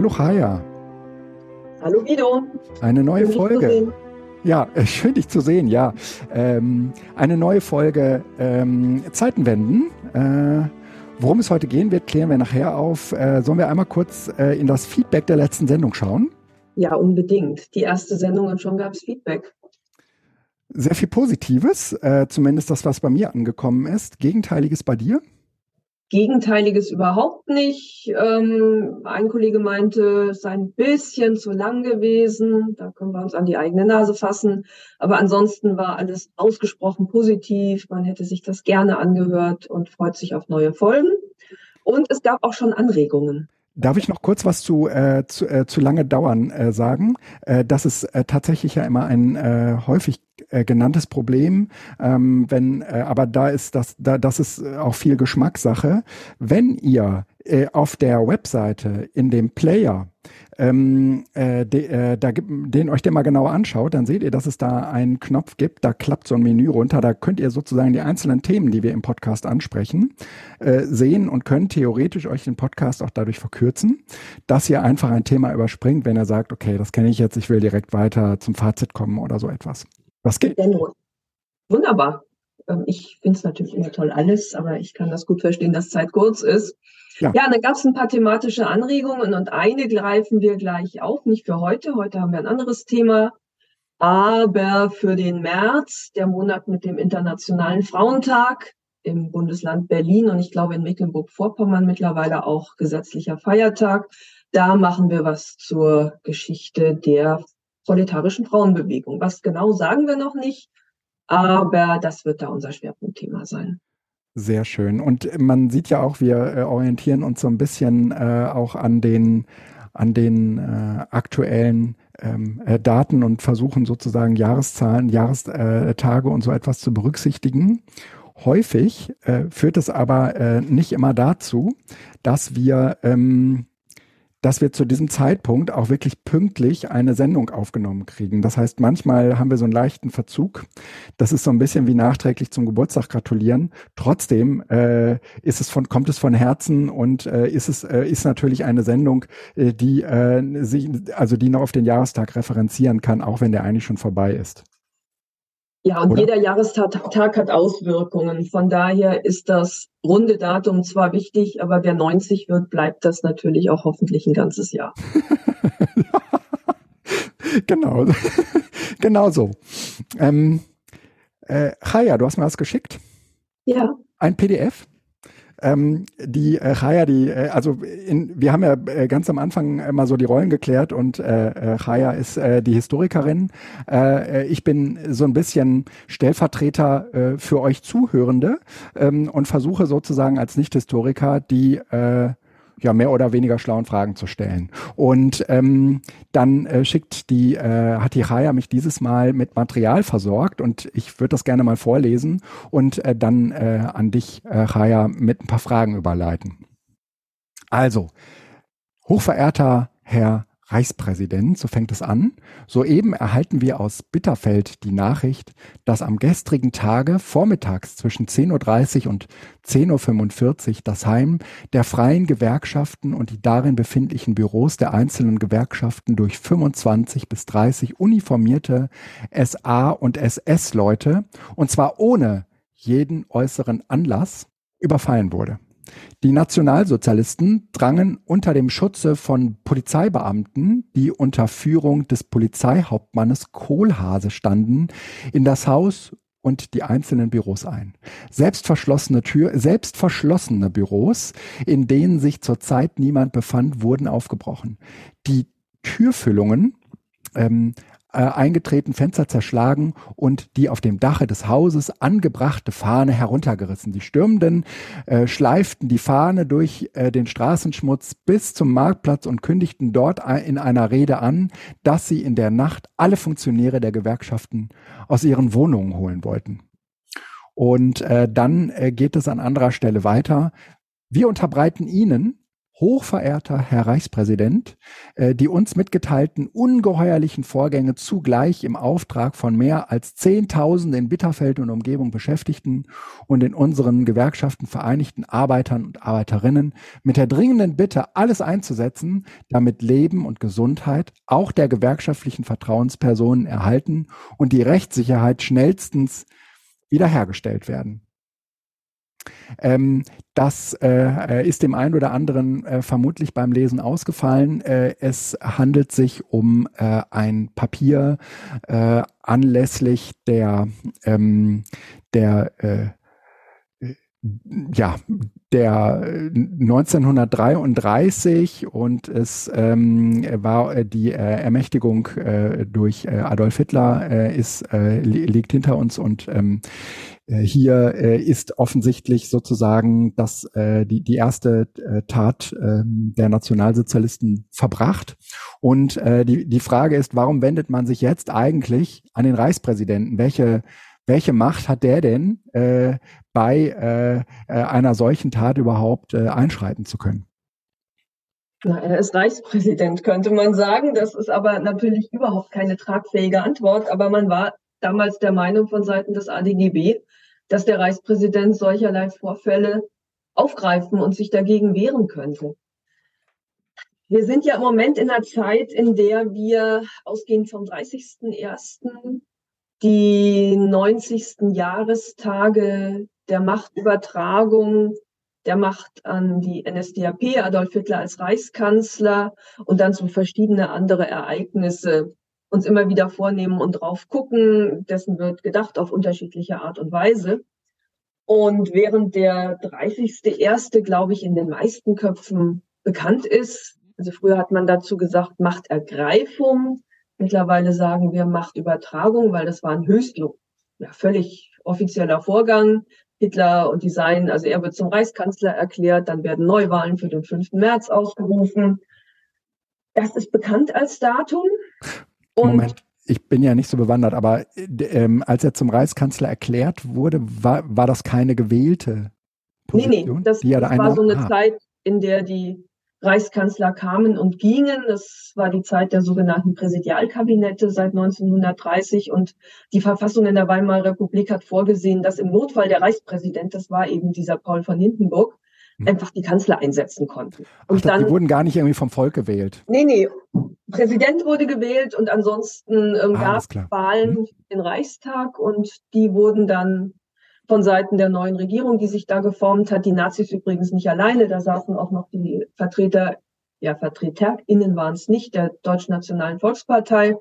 Hallo Chaya. Hallo Guido. Eine neue schön, Folge. Ja, schön dich zu sehen, ja. Ähm, eine neue Folge ähm, Zeitenwenden. Äh, worum es heute gehen wird, klären wir nachher auf. Äh, sollen wir einmal kurz äh, in das Feedback der letzten Sendung schauen? Ja, unbedingt. Die erste Sendung und schon gab es Feedback. Sehr viel Positives, äh, zumindest das, was bei mir angekommen ist. Gegenteiliges bei dir? Gegenteiliges überhaupt nicht. Ähm, ein Kollege meinte, es sei ein bisschen zu lang gewesen. Da können wir uns an die eigene Nase fassen. Aber ansonsten war alles ausgesprochen positiv. Man hätte sich das gerne angehört und freut sich auf neue Folgen. Und es gab auch schon Anregungen. Darf ich noch kurz was zu, äh, zu, äh, zu lange dauern äh, sagen? Äh, das ist äh, tatsächlich ja immer ein äh, häufig äh, genanntes Problem, ähm, wenn, äh, aber da ist das, da, das ist auch viel Geschmackssache. Wenn ihr äh, auf der Webseite in dem Player ähm, äh, de, äh, da, den euch den mal genauer anschaut, dann seht ihr, dass es da einen Knopf gibt, da klappt so ein Menü runter, da könnt ihr sozusagen die einzelnen Themen, die wir im Podcast ansprechen, äh, sehen und könnt theoretisch euch den Podcast auch dadurch verkürzen, dass ihr einfach ein Thema überspringt, wenn ihr sagt, okay, das kenne ich jetzt, ich will direkt weiter zum Fazit kommen oder so etwas. Was geht? Wunderbar. Ähm, ich finde es natürlich immer toll alles, aber ich kann das gut verstehen, dass Zeit kurz ist. Ja, ja dann gab es ein paar thematische Anregungen und eine greifen wir gleich auf, nicht für heute. Heute haben wir ein anderes Thema. Aber für den März, der Monat mit dem Internationalen Frauentag im Bundesland Berlin und ich glaube in Mecklenburg-Vorpommern mittlerweile auch gesetzlicher Feiertag, da machen wir was zur Geschichte der proletarischen Frauenbewegung. Was genau sagen wir noch nicht, aber das wird da unser Schwerpunktthema sein. Sehr schön. Und man sieht ja auch, wir äh, orientieren uns so ein bisschen äh, auch an den, an den äh, aktuellen ähm, äh, Daten und versuchen sozusagen Jahreszahlen, Jahrestage und so etwas zu berücksichtigen. Häufig äh, führt es aber äh, nicht immer dazu, dass wir ähm, dass wir zu diesem Zeitpunkt auch wirklich pünktlich eine Sendung aufgenommen kriegen. Das heißt, manchmal haben wir so einen leichten Verzug. Das ist so ein bisschen wie nachträglich zum Geburtstag gratulieren. Trotzdem äh, ist es von, kommt es von Herzen und äh, ist es äh, ist natürlich eine Sendung, äh, die äh, sich, also die noch auf den Jahrestag referenzieren kann, auch wenn der eigentlich schon vorbei ist. Ja, und Oder? jeder Jahrestag hat Auswirkungen. Von daher ist das runde Datum zwar wichtig, aber wer 90 wird, bleibt das natürlich auch hoffentlich ein ganzes Jahr. genau, genau so. Ähm, äh, Chaya, du hast mir was geschickt. Ja. Ein PDF. Ähm, die äh, Chaya, die, äh, also in, wir haben ja äh, ganz am Anfang mal so die Rollen geklärt und äh, äh Chaya ist äh, die Historikerin. Äh, äh, ich bin so ein bisschen Stellvertreter äh, für euch Zuhörende ähm, und versuche sozusagen als Nicht-Historiker die äh, ja mehr oder weniger schlauen Fragen zu stellen. Und ähm, dann äh, schickt die, äh, hat die Chaya mich dieses Mal mit Material versorgt und ich würde das gerne mal vorlesen und äh, dann äh, an dich, äh, Chaya, mit ein paar Fragen überleiten. Also, hochverehrter Herr Reichspräsident, so fängt es an. Soeben erhalten wir aus Bitterfeld die Nachricht, dass am gestrigen Tage vormittags zwischen 10.30 Uhr und 10.45 Uhr das Heim der freien Gewerkschaften und die darin befindlichen Büros der einzelnen Gewerkschaften durch 25 bis 30 uniformierte SA- und SS-Leute, und zwar ohne jeden äußeren Anlass, überfallen wurde. Die Nationalsozialisten drangen unter dem Schutze von Polizeibeamten, die unter Führung des Polizeihauptmannes Kohlhase standen, in das Haus und die einzelnen Büros ein. Selbst verschlossene Tür, selbst verschlossene Büros, in denen sich zurzeit niemand befand, wurden aufgebrochen. Die Türfüllungen ähm, äh, eingetreten, Fenster zerschlagen und die auf dem Dache des Hauses angebrachte Fahne heruntergerissen. Die Stürmenden äh, schleiften die Fahne durch äh, den Straßenschmutz bis zum Marktplatz und kündigten dort in einer Rede an, dass sie in der Nacht alle Funktionäre der Gewerkschaften aus ihren Wohnungen holen wollten. Und äh, dann äh, geht es an anderer Stelle weiter. Wir unterbreiten Ihnen Hochverehrter Herr Reichspräsident, äh, die uns mitgeteilten ungeheuerlichen Vorgänge zugleich im Auftrag von mehr als 10.000 in Bitterfeld und Umgebung Beschäftigten und in unseren Gewerkschaften vereinigten Arbeitern und Arbeiterinnen mit der dringenden Bitte, alles einzusetzen, damit Leben und Gesundheit auch der gewerkschaftlichen Vertrauenspersonen erhalten und die Rechtssicherheit schnellstens wiederhergestellt werden. Ähm, das äh, ist dem einen oder anderen äh, vermutlich beim Lesen ausgefallen. Äh, es handelt sich um äh, ein Papier äh, anlässlich der, ähm, der äh, ja, der 1933 und es ähm, war die äh, Ermächtigung äh, durch äh, Adolf Hitler ist liegt hinter uns und ähm, äh, hier äh, ist offensichtlich sozusagen das, äh, die, die erste äh, Tat äh, der Nationalsozialisten verbracht. Und äh, die, die Frage ist, warum wendet man sich jetzt eigentlich an den Reichspräsidenten? Welche, welche Macht hat der denn, äh, bei äh, äh einer solchen Tat überhaupt äh, einschreiten zu können? Na, er ist Reichspräsident, könnte man sagen. Das ist aber natürlich überhaupt keine tragfähige Antwort. Aber man war damals der Meinung von Seiten des ADGB, dass der Reichspräsident solcherlei Vorfälle aufgreifen und sich dagegen wehren könnte. Wir sind ja im Moment in einer Zeit, in der wir ausgehend vom 30.01. die 90. Jahrestage der Machtübertragung der Macht an die NSDAP, Adolf Hitler als Reichskanzler und dann so verschiedene andere Ereignisse uns immer wieder vornehmen und drauf gucken. Dessen wird gedacht auf unterschiedliche Art und Weise. Und während der 30.1., glaube ich, in den meisten Köpfen bekannt ist, also früher hat man dazu gesagt Machtergreifung, mittlerweile sagen wir Machtübertragung, weil das war ein höchst ja, völlig offizieller Vorgang. Hitler und die Seinen, also er wird zum Reichskanzler erklärt, dann werden Neuwahlen für den 5. März ausgerufen. Das ist bekannt als Datum. Und Moment, ich bin ja nicht so bewandert, aber ähm, als er zum Reichskanzler erklärt wurde, war, war das keine gewählte Position? Nee, nee, das, das war so eine ah. Zeit, in der die Reichskanzler kamen und gingen. Das war die Zeit der sogenannten Präsidialkabinette seit 1930 und die Verfassung in der Weimarer Republik hat vorgesehen, dass im Notfall der Reichspräsident, das war eben dieser Paul von Hindenburg. Einfach die Kanzler einsetzen konnten. Und Ach, dann, die wurden gar nicht irgendwie vom Volk gewählt. Nee, nee. Präsident wurde gewählt und ansonsten ähm, ah, gab es Wahlen hm. in Reichstag und die wurden dann von Seiten der neuen Regierung, die sich da geformt hat, die Nazis übrigens nicht alleine, da saßen auch noch die Vertreter, ja, VertreterInnen waren es nicht, der Deutschen Nationalen Volkspartei,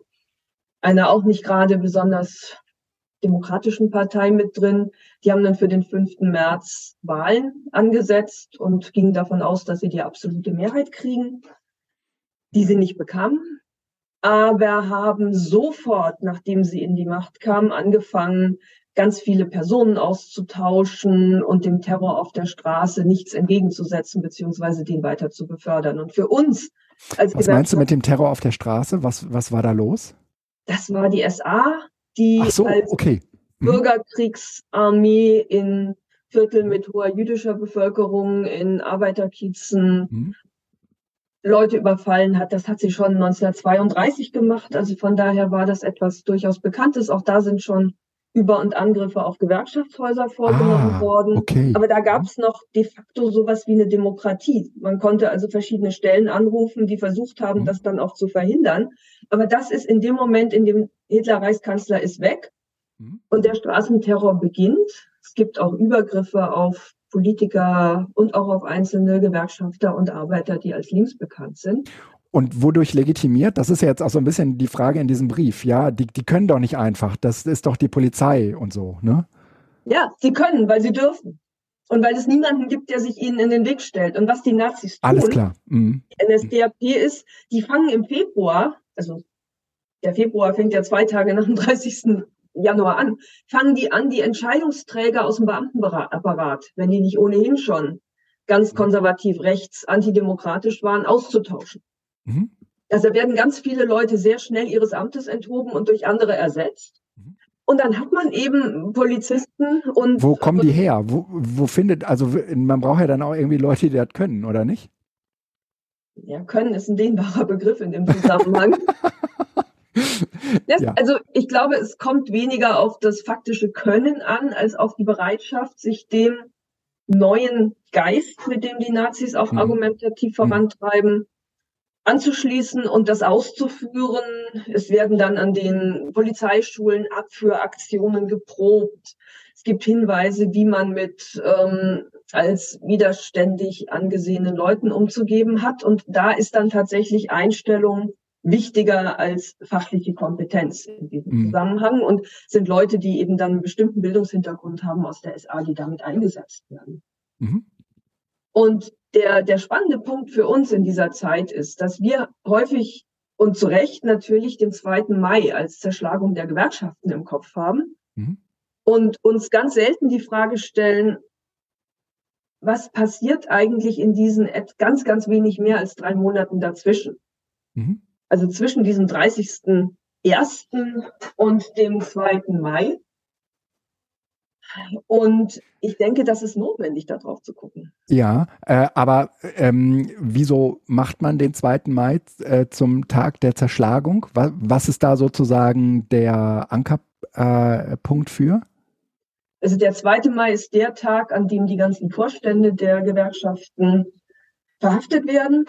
eine auch nicht gerade besonders Demokratischen Partei mit drin. Die haben dann für den 5. März Wahlen angesetzt und gingen davon aus, dass sie die absolute Mehrheit kriegen, die sie nicht bekamen. Aber haben sofort, nachdem sie in die Macht kamen, angefangen, ganz viele Personen auszutauschen und dem Terror auf der Straße nichts entgegenzusetzen, beziehungsweise den weiter zu befördern. Und für uns als Was meinst du mit dem Terror auf der Straße? Was, was war da los? Das war die SA, die so, als okay. mhm. Bürgerkriegsarmee in Vierteln mit hoher jüdischer Bevölkerung, in Arbeiterkiezen mhm. Leute überfallen hat. Das hat sie schon 1932 gemacht. Also von daher war das etwas durchaus Bekanntes. Auch da sind schon über- und Angriffe auf Gewerkschaftshäuser vorgenommen ah, worden. Okay. Aber da gab es noch de facto sowas wie eine Demokratie. Man konnte also verschiedene Stellen anrufen, die versucht haben, mhm. das dann auch zu verhindern. Aber das ist in dem Moment, in dem Hitler Reichskanzler ist, weg mhm. und der Straßenterror beginnt. Es gibt auch Übergriffe auf Politiker und auch auf einzelne Gewerkschafter und Arbeiter, die als links bekannt sind. Und wodurch legitimiert? Das ist ja jetzt auch so ein bisschen die Frage in diesem Brief. Ja, die, die können doch nicht einfach. Das ist doch die Polizei und so, ne? Ja, sie können, weil sie dürfen. Und weil es niemanden gibt, der sich ihnen in den Weg stellt. Und was die Nazis tun, Alles klar. Mhm. die NSDAP ist, die fangen im Februar, also der Februar fängt ja zwei Tage nach dem 30. Januar an, fangen die an, die Entscheidungsträger aus dem Beamtenapparat, wenn die nicht ohnehin schon ganz konservativ rechts, antidemokratisch waren, auszutauschen. Mhm. Also werden ganz viele Leute sehr schnell ihres Amtes enthoben und durch andere ersetzt. Mhm. Und dann hat man eben Polizisten und. Wo kommen die her? Wo, wo findet, also man braucht ja dann auch irgendwie Leute, die das können, oder nicht? ja, Können ist ein dehnbarer Begriff in dem Zusammenhang. Das, ja. Also ich glaube, es kommt weniger auf das faktische Können an, als auf die Bereitschaft, sich dem neuen Geist, mit dem die Nazis auch mhm. argumentativ vorantreiben, anzuschließen und das auszuführen. Es werden dann an den Polizeischulen Abführaktionen geprobt. Es gibt Hinweise, wie man mit ähm, als widerständig angesehenen Leuten umzugeben hat. Und da ist dann tatsächlich Einstellung wichtiger als fachliche Kompetenz in diesem mhm. Zusammenhang und sind Leute, die eben dann einen bestimmten Bildungshintergrund haben aus der SA, die damit eingesetzt werden. Mhm. Und der, der spannende Punkt für uns in dieser Zeit ist, dass wir häufig und zu Recht natürlich den 2. Mai als Zerschlagung der Gewerkschaften im Kopf haben mhm. und uns ganz selten die Frage stellen, was passiert eigentlich in diesen ganz, ganz wenig mehr als drei Monaten dazwischen? Mhm. Also zwischen diesem 30.01. und dem 2. Mai. Und ich denke, das ist notwendig, darauf zu gucken. Ja, äh, aber ähm, wieso macht man den 2. Mai äh, zum Tag der Zerschlagung? Was, was ist da sozusagen der Ankerpunkt äh, für? Also der 2. Mai ist der Tag, an dem die ganzen Vorstände der Gewerkschaften verhaftet werden.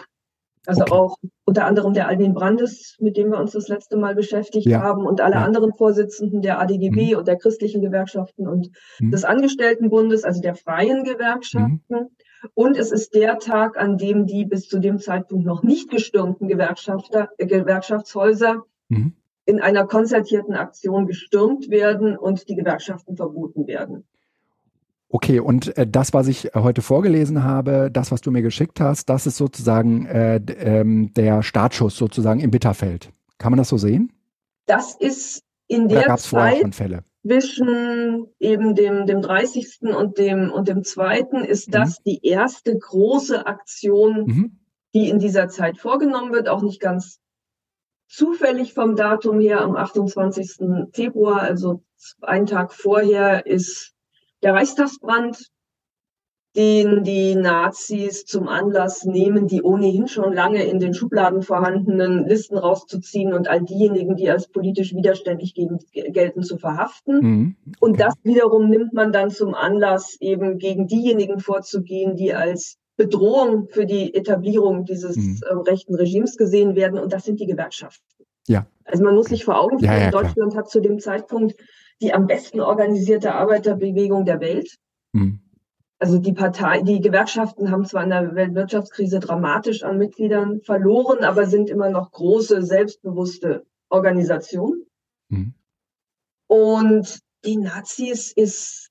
Also okay. auch unter anderem der Albin Brandes, mit dem wir uns das letzte Mal beschäftigt ja. haben, und alle ja. anderen Vorsitzenden der ADGB mhm. und der christlichen Gewerkschaften und mhm. des Angestelltenbundes, also der freien Gewerkschaften. Mhm. Und es ist der Tag, an dem die bis zu dem Zeitpunkt noch nicht gestürmten Gewerkschafter, äh, Gewerkschaftshäuser mhm. in einer konzertierten Aktion gestürmt werden und die Gewerkschaften verboten werden. Okay, und äh, das, was ich heute vorgelesen habe, das, was du mir geschickt hast, das ist sozusagen äh, ähm, der Startschuss sozusagen im Bitterfeld. Kann man das so sehen? Das ist in der Zeit zwischen eben dem, dem 30. und dem, und dem 2. ist mhm. das die erste große Aktion, mhm. die in dieser Zeit vorgenommen wird, auch nicht ganz zufällig vom Datum her am 28. Februar, also einen Tag vorher ist der Reichstagsbrand, den die Nazis zum Anlass nehmen, die ohnehin schon lange in den Schubladen vorhandenen Listen rauszuziehen und all diejenigen, die als politisch widerständig gegen, gelten, zu verhaften. Mhm. Und das wiederum nimmt man dann zum Anlass, eben gegen diejenigen vorzugehen, die als Bedrohung für die Etablierung dieses mhm. äh, rechten Regimes gesehen werden. Und das sind die Gewerkschaften. Ja. Also man muss sich vor Augen führen, ja, ja, Deutschland hat zu dem Zeitpunkt die am besten organisierte Arbeiterbewegung der Welt. Hm. Also die Partei, die Gewerkschaften haben zwar in der Weltwirtschaftskrise dramatisch an Mitgliedern verloren, aber sind immer noch große, selbstbewusste Organisationen. Hm. Und die Nazis ist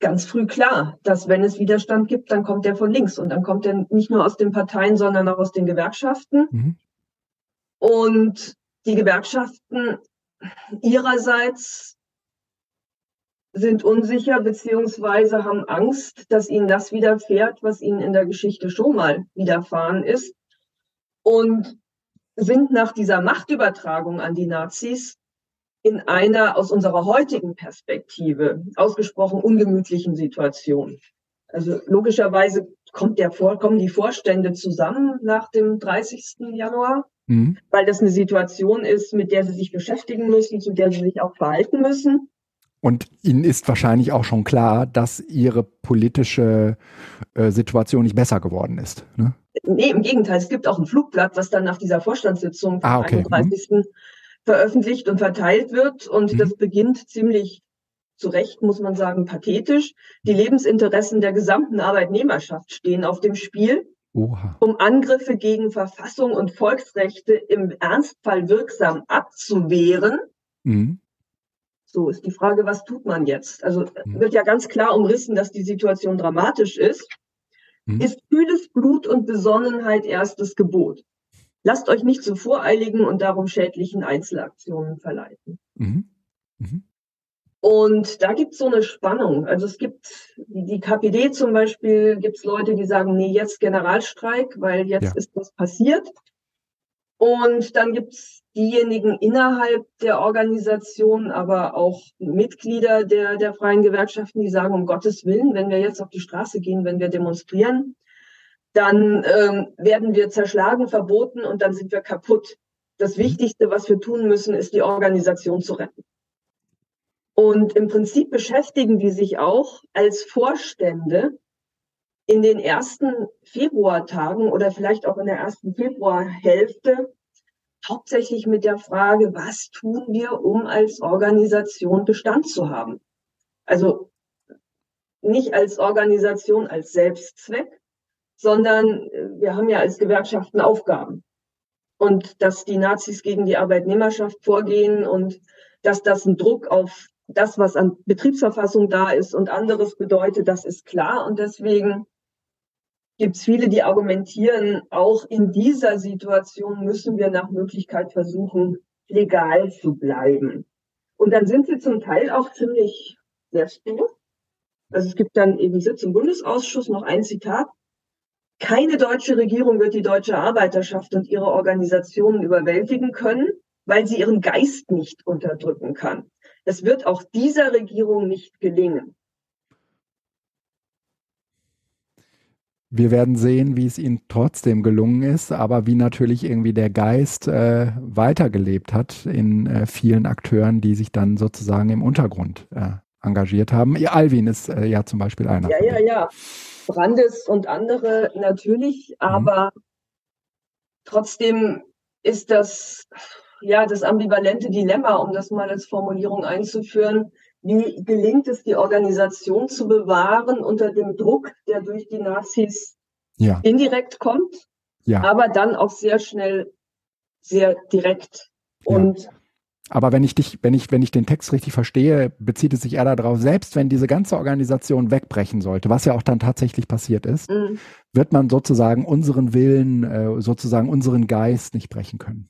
ganz früh klar, dass wenn es Widerstand gibt, dann kommt der von links und dann kommt er nicht nur aus den Parteien, sondern auch aus den Gewerkschaften. Mhm. Und die Gewerkschaften ihrerseits sind unsicher beziehungsweise haben Angst, dass ihnen das widerfährt, was ihnen in der Geschichte schon mal widerfahren ist und sind nach dieser Machtübertragung an die Nazis in einer aus unserer heutigen Perspektive ausgesprochen ungemütlichen Situation. Also logischerweise kommt der Vor kommen die Vorstände zusammen nach dem 30. Januar, mhm. weil das eine Situation ist, mit der sie sich beschäftigen müssen, zu der sie sich auch verhalten müssen. Und Ihnen ist wahrscheinlich auch schon klar, dass Ihre politische äh, Situation nicht besser geworden ist. Ne? Nee, im Gegenteil. Es gibt auch ein Flugblatt, was dann nach dieser Vorstandssitzung vom ah, okay. 31. Mhm. veröffentlicht und verteilt wird. Und mhm. das beginnt ziemlich zu Recht, muss man sagen, pathetisch. Die Lebensinteressen der gesamten Arbeitnehmerschaft stehen auf dem Spiel. Oha. Um Angriffe gegen Verfassung und Volksrechte im Ernstfall wirksam abzuwehren, mhm so ist die Frage, was tut man jetzt? Also mhm. wird ja ganz klar umrissen, dass die Situation dramatisch ist. Mhm. Ist kühles Blut und Besonnenheit erstes Gebot. Lasst euch nicht zu voreiligen und darum schädlichen Einzelaktionen verleiten. Mhm. Mhm. Und da gibt es so eine Spannung. Also es gibt die KPD zum Beispiel, gibt es Leute, die sagen, nee, jetzt Generalstreik, weil jetzt ja. ist was passiert. Und dann gibt es diejenigen innerhalb der Organisation, aber auch Mitglieder der, der freien Gewerkschaften, die sagen, um Gottes Willen, wenn wir jetzt auf die Straße gehen, wenn wir demonstrieren, dann ähm, werden wir zerschlagen, verboten und dann sind wir kaputt. Das mhm. Wichtigste, was wir tun müssen, ist die Organisation zu retten. Und im Prinzip beschäftigen die sich auch als Vorstände in den ersten Februartagen oder vielleicht auch in der ersten Februarhälfte hauptsächlich mit der Frage, was tun wir, um als Organisation Bestand zu haben? Also nicht als Organisation als Selbstzweck, sondern wir haben ja als Gewerkschaften Aufgaben. Und dass die Nazis gegen die Arbeitnehmerschaft vorgehen und dass das ein Druck auf das, was an Betriebsverfassung da ist und anderes bedeutet, das ist klar. Und deswegen gibt es viele, die argumentieren, auch in dieser Situation müssen wir nach Möglichkeit versuchen, legal zu bleiben. Und dann sind sie zum Teil auch ziemlich selbstbewusst. Also es gibt dann eben Sitz im Bundesausschuss, noch ein Zitat. Keine deutsche Regierung wird die deutsche Arbeiterschaft und ihre Organisationen überwältigen können, weil sie ihren Geist nicht unterdrücken kann. Es wird auch dieser Regierung nicht gelingen. Wir werden sehen, wie es ihnen trotzdem gelungen ist, aber wie natürlich irgendwie der Geist äh, weitergelebt hat in äh, vielen Akteuren, die sich dann sozusagen im Untergrund äh, engagiert haben. Alvin ist äh, ja zum Beispiel einer. Ja, ja, ja. Brandes und andere natürlich, mhm. aber mhm. trotzdem ist das ja das ambivalente Dilemma, um das mal als Formulierung einzuführen. Wie gelingt es, die Organisation zu bewahren unter dem Druck, der durch die Nazis ja. indirekt kommt, ja. aber dann auch sehr schnell sehr direkt. Und ja. Aber wenn ich dich, wenn ich, wenn ich den Text richtig verstehe, bezieht es sich eher darauf, selbst wenn diese ganze Organisation wegbrechen sollte, was ja auch dann tatsächlich passiert ist, mhm. wird man sozusagen unseren Willen, äh, sozusagen unseren Geist nicht brechen können.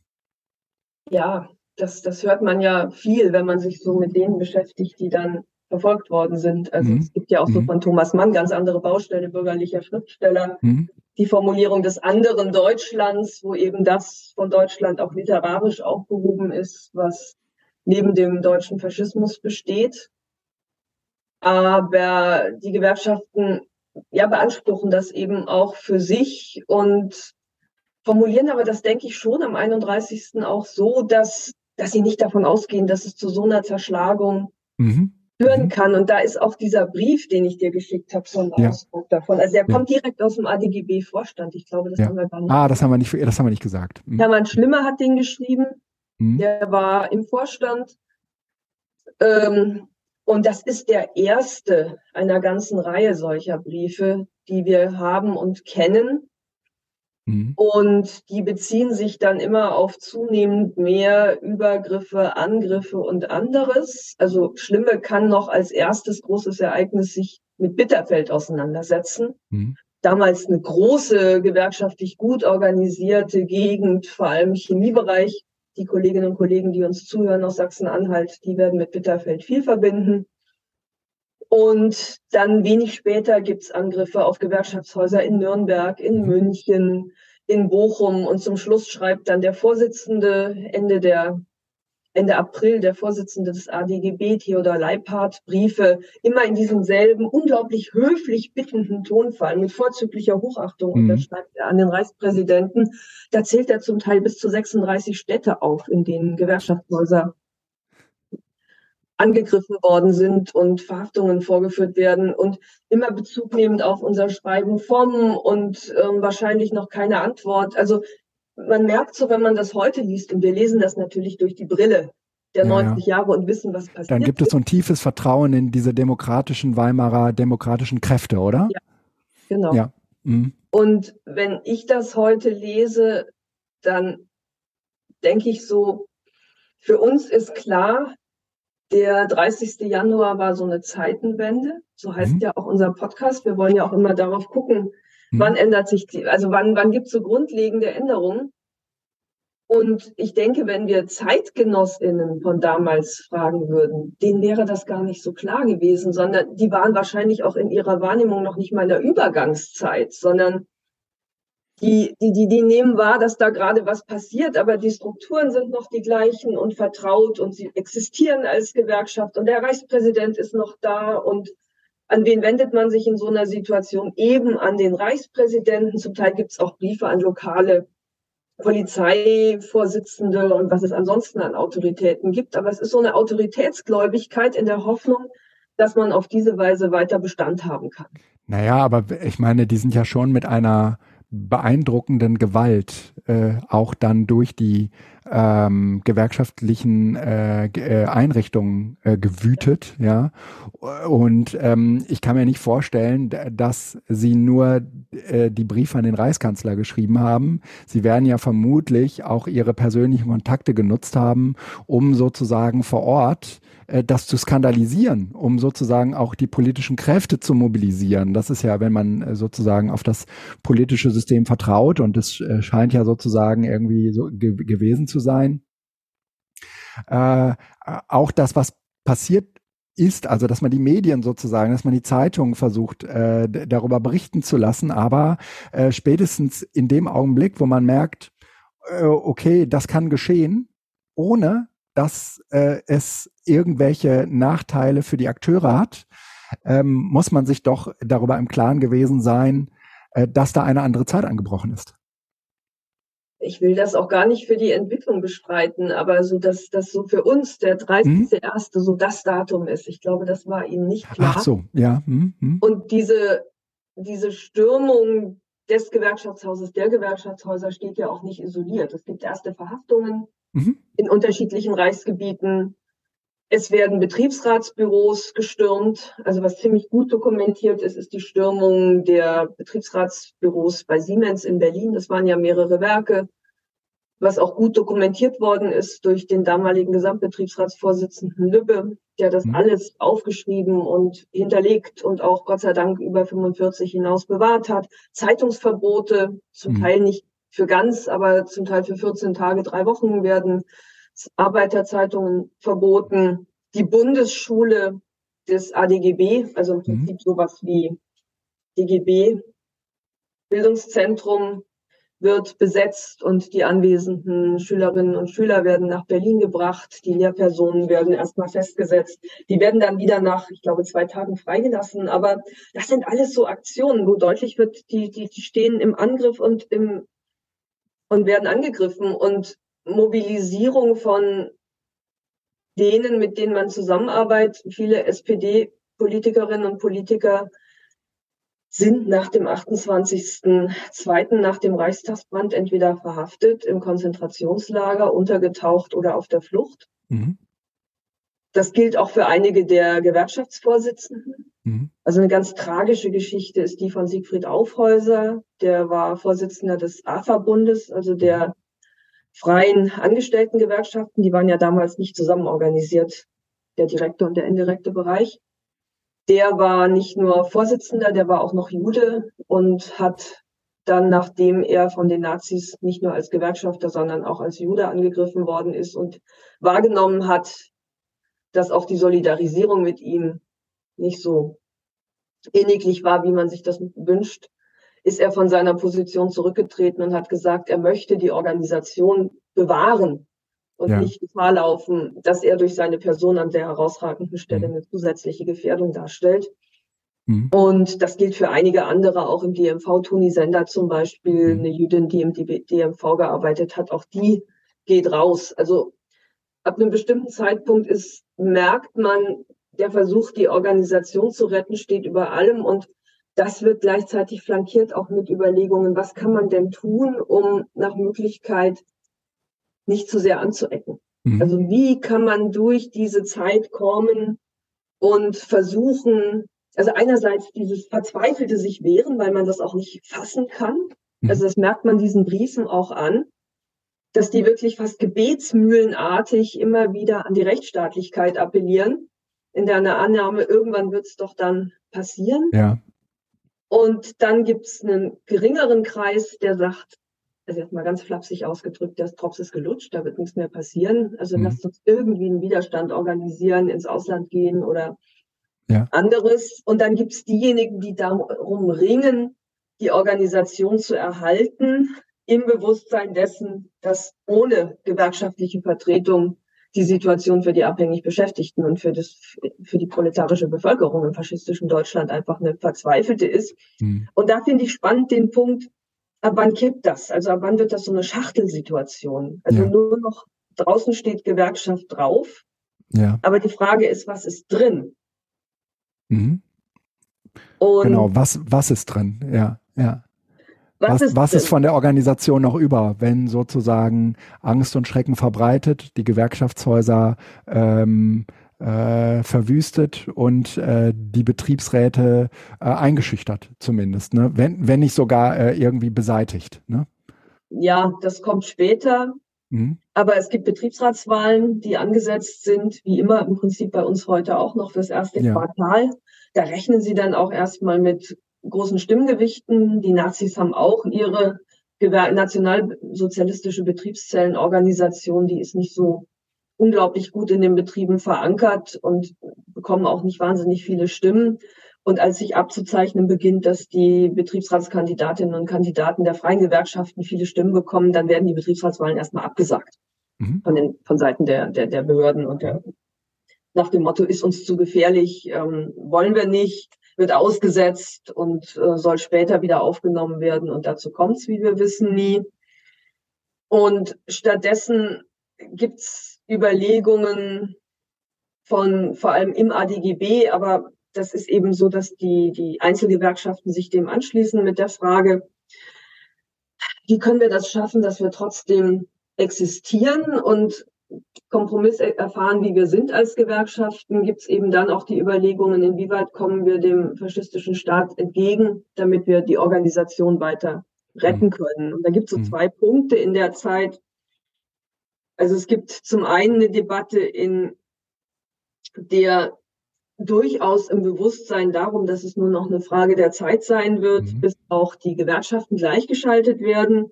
Ja, das, das hört man ja viel, wenn man sich so mit denen beschäftigt, die dann verfolgt worden sind. Also mhm. es gibt ja auch so mhm. von Thomas Mann ganz andere Baustelle, bürgerlicher Schriftsteller. Mhm. Die Formulierung des anderen Deutschlands, wo eben das von Deutschland auch literarisch aufgehoben ist, was neben dem deutschen Faschismus besteht. Aber die Gewerkschaften ja beanspruchen das eben auch für sich und formulieren aber das, denke ich, schon am 31. auch so, dass dass sie nicht davon ausgehen, dass es zu so einer Zerschlagung mhm. führen mhm. kann. Und da ist auch dieser Brief, den ich dir geschickt habe, so ein ja. Ausdruck davon. Also der ja. kommt direkt aus dem ADGB-Vorstand. Ich glaube, das ja. haben wir gar nicht. Ah, das haben wir nicht, das haben wir nicht gesagt. Mhm. Hermann Schlimmer hat den geschrieben. Mhm. Der war im Vorstand. Ähm, und das ist der erste einer ganzen Reihe solcher Briefe, die wir haben und kennen. Mhm. Und die beziehen sich dann immer auf zunehmend mehr Übergriffe, Angriffe und anderes. Also Schlimme kann noch als erstes großes Ereignis sich mit Bitterfeld auseinandersetzen. Mhm. Damals eine große, gewerkschaftlich gut organisierte Gegend, vor allem Chemiebereich. Die Kolleginnen und Kollegen, die uns zuhören aus Sachsen-Anhalt, die werden mit Bitterfeld viel verbinden. Und dann wenig später gibt's Angriffe auf Gewerkschaftshäuser in Nürnberg, in mhm. München, in Bochum. Und zum Schluss schreibt dann der Vorsitzende Ende der Ende April der Vorsitzende des ADGB, Theodor Leiphardt, Briefe immer in diesem selben unglaublich höflich bittenden Tonfall mit vorzüglicher Hochachtung mhm. unterschreibt er an den Reichspräsidenten. Da zählt er zum Teil bis zu 36 Städte auf, in denen Gewerkschaftshäuser angegriffen worden sind und Verhaftungen vorgeführt werden und immer Bezug nehmend auf unser Schreiben vom und ähm, wahrscheinlich noch keine Antwort. Also man merkt so, wenn man das heute liest und wir lesen das natürlich durch die Brille der ja, 90 ja. Jahre und wissen, was passiert. Dann gibt es so ein tiefes Vertrauen in diese demokratischen Weimarer demokratischen Kräfte, oder? Ja, genau. Ja. Mhm. Und wenn ich das heute lese, dann denke ich so, für uns ist klar, der 30. Januar war so eine Zeitenwende. So heißt mhm. ja auch unser Podcast. Wir wollen ja auch immer darauf gucken, mhm. wann ändert sich die, also wann, wann gibt es so grundlegende Änderungen? Und ich denke, wenn wir ZeitgenossInnen von damals fragen würden, denen wäre das gar nicht so klar gewesen, sondern die waren wahrscheinlich auch in ihrer Wahrnehmung noch nicht mal in der Übergangszeit, sondern die, die, die, die nehmen wahr, dass da gerade was passiert, aber die Strukturen sind noch die gleichen und vertraut und sie existieren als Gewerkschaft und der Reichspräsident ist noch da und An wen wendet man sich in so einer Situation? Eben an den Reichspräsidenten. Zum Teil gibt es auch Briefe an lokale Polizeivorsitzende und was es ansonsten an Autoritäten gibt. Aber es ist so eine Autoritätsgläubigkeit in der Hoffnung, dass man auf diese Weise weiter Bestand haben kann. Naja, aber ich meine, die sind ja schon mit einer beeindruckenden Gewalt äh, auch dann durch die ähm, gewerkschaftlichen äh, äh, Einrichtungen äh, gewütet, ja. Und ähm, ich kann mir nicht vorstellen, dass sie nur äh, die Briefe an den Reichskanzler geschrieben haben. Sie werden ja vermutlich auch ihre persönlichen Kontakte genutzt haben, um sozusagen vor Ort äh, das zu skandalisieren, um sozusagen auch die politischen Kräfte zu mobilisieren. Das ist ja, wenn man äh, sozusagen auf das politische System vertraut und es äh, scheint ja sozusagen irgendwie so ge gewesen zu sein. Äh, auch das, was passiert ist, also dass man die Medien sozusagen, dass man die Zeitungen versucht, äh, darüber berichten zu lassen, aber äh, spätestens in dem Augenblick, wo man merkt, äh, okay, das kann geschehen, ohne dass äh, es irgendwelche Nachteile für die Akteure hat, ähm, muss man sich doch darüber im Klaren gewesen sein, äh, dass da eine andere Zeit angebrochen ist. Ich will das auch gar nicht für die Entwicklung bestreiten, aber so, dass das so für uns der 30.1. Hm? so das Datum ist. Ich glaube, das war Ihnen nicht klar. Ach so, ja. Hm, hm. Und diese, diese Stürmung des Gewerkschaftshauses, der Gewerkschaftshäuser steht ja auch nicht isoliert. Es gibt erste Verhaftungen mhm. in unterschiedlichen Reichsgebieten. Es werden Betriebsratsbüros gestürmt. Also was ziemlich gut dokumentiert ist, ist die Stürmung der Betriebsratsbüros bei Siemens in Berlin. Das waren ja mehrere Werke. Was auch gut dokumentiert worden ist durch den damaligen Gesamtbetriebsratsvorsitzenden Lübbe, der das mhm. alles aufgeschrieben und hinterlegt und auch Gott sei Dank über 45 hinaus bewahrt hat. Zeitungsverbote, zum mhm. Teil nicht für ganz, aber zum Teil für 14 Tage, drei Wochen werden Arbeiterzeitungen verboten. Die Bundesschule des ADGB, also im mhm. Prinzip mhm. sowas wie DGB, Bildungszentrum, wird besetzt und die anwesenden Schülerinnen und Schüler werden nach Berlin gebracht. Die Lehrpersonen werden erstmal festgesetzt. Die werden dann wieder nach, ich glaube, zwei Tagen freigelassen. Aber das sind alles so Aktionen, wo deutlich wird, die, die, die stehen im Angriff und im, und werden angegriffen. Und Mobilisierung von denen, mit denen man zusammenarbeitet. Viele SPD-Politikerinnen und Politiker sind nach dem 28.02. nach dem Reichstagsbrand entweder verhaftet, im Konzentrationslager, untergetaucht oder auf der Flucht. Mhm. Das gilt auch für einige der Gewerkschaftsvorsitzenden. Mhm. Also eine ganz tragische Geschichte ist die von Siegfried Aufhäuser. Der war Vorsitzender des AFA-Bundes, also der freien Angestelltengewerkschaften, die waren ja damals nicht zusammen organisiert, der direkte und der indirekte Bereich. Der war nicht nur Vorsitzender, der war auch noch Jude und hat dann, nachdem er von den Nazis nicht nur als Gewerkschafter, sondern auch als Jude angegriffen worden ist und wahrgenommen hat, dass auch die Solidarisierung mit ihm nicht so inniglich war, wie man sich das wünscht, ist er von seiner Position zurückgetreten und hat gesagt, er möchte die Organisation bewahren und ja. nicht Gefahr laufen, dass er durch seine Person an der herausragenden Stelle mhm. eine zusätzliche Gefährdung darstellt. Mhm. Und das gilt für einige andere, auch im DMV. Toni Sender zum Beispiel, mhm. eine Jüdin, die im DMV gearbeitet hat, auch die geht raus. Also ab einem bestimmten Zeitpunkt ist, merkt man, der Versuch, die Organisation zu retten, steht über allem und das wird gleichzeitig flankiert auch mit Überlegungen, was kann man denn tun, um nach Möglichkeit nicht zu sehr anzuecken. Mhm. Also wie kann man durch diese Zeit kommen und versuchen, also einerseits dieses verzweifelte sich wehren, weil man das auch nicht fassen kann. Mhm. Also das merkt man diesen Briefen auch an, dass die wirklich fast gebetsmühlenartig immer wieder an die Rechtsstaatlichkeit appellieren, in der Annahme, irgendwann wird es doch dann passieren. Ja. Und dann gibt es einen geringeren Kreis, der sagt, also jetzt mal ganz flapsig ausgedrückt, der Drops ist gelutscht, da wird nichts mehr passieren. Also mhm. lasst uns irgendwie einen Widerstand organisieren, ins Ausland gehen oder ja. anderes. Und dann gibt es diejenigen, die darum ringen, die Organisation zu erhalten, im Bewusstsein dessen, dass ohne gewerkschaftliche Vertretung die Situation für die abhängig Beschäftigten und für das für die proletarische Bevölkerung im faschistischen Deutschland einfach eine verzweifelte ist. Mhm. Und da finde ich spannend den Punkt, ab wann kippt das? Also ab wann wird das so eine Schachtelsituation? Also ja. nur noch draußen steht Gewerkschaft drauf. Ja. Aber die Frage ist, was ist drin? Mhm. genau, was, was ist drin? Ja, ja. Was, was, ist, was ist, von der Organisation noch über, wenn sozusagen Angst und Schrecken verbreitet, die Gewerkschaftshäuser ähm, äh, verwüstet und äh, die Betriebsräte äh, eingeschüchtert zumindest, ne? wenn, wenn nicht sogar äh, irgendwie beseitigt. Ne? Ja, das kommt später. Mhm. Aber es gibt Betriebsratswahlen, die angesetzt sind, wie immer im Prinzip bei uns heute auch noch fürs erste ja. Quartal. Da rechnen sie dann auch erstmal mit großen Stimmgewichten. Die Nazis haben auch ihre nationalsozialistische Betriebszellenorganisation, die ist nicht so unglaublich gut in den Betrieben verankert und bekommen auch nicht wahnsinnig viele Stimmen. Und als sich abzuzeichnen beginnt, dass die Betriebsratskandidatinnen und Kandidaten der freien Gewerkschaften viele Stimmen bekommen, dann werden die Betriebsratswahlen erstmal abgesagt mhm. von den von Seiten der der, der Behörden und der nach dem Motto ist uns zu gefährlich, ähm, wollen wir nicht wird ausgesetzt und äh, soll später wieder aufgenommen werden. Und dazu kommt es, wie wir wissen, nie. Und stattdessen gibt es Überlegungen von vor allem im ADGB, aber das ist eben so, dass die, die Einzelgewerkschaften sich dem anschließen mit der Frage, wie können wir das schaffen, dass wir trotzdem existieren und Kompromiss erfahren, wie wir sind als Gewerkschaften, gibt es eben dann auch die Überlegungen, inwieweit kommen wir dem faschistischen Staat entgegen, damit wir die Organisation weiter retten mhm. können. Und da gibt es so mhm. zwei Punkte in der Zeit. Also es gibt zum einen eine Debatte, in der durchaus im Bewusstsein darum, dass es nur noch eine Frage der Zeit sein wird, mhm. bis auch die Gewerkschaften gleichgeschaltet werden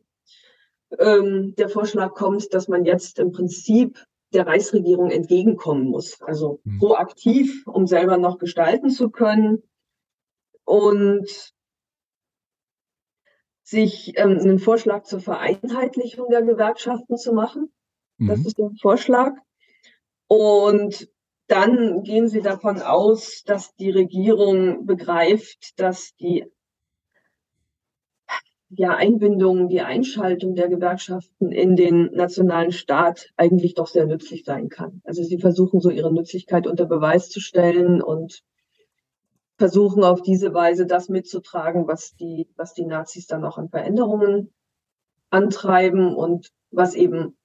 ähm, der Vorschlag kommt, dass man jetzt im Prinzip der Reichsregierung entgegenkommen muss. Also mhm. proaktiv, um selber noch gestalten zu können und sich ähm, einen Vorschlag zur Vereinheitlichung der Gewerkschaften zu machen. Mhm. Das ist der Vorschlag. Und dann gehen Sie davon aus, dass die Regierung begreift, dass die ja, Einbindung, die Einschaltung der Gewerkschaften in den nationalen Staat eigentlich doch sehr nützlich sein kann. Also sie versuchen so ihre Nützlichkeit unter Beweis zu stellen und versuchen auf diese Weise das mitzutragen, was die, was die Nazis dann auch an Veränderungen antreiben und was eben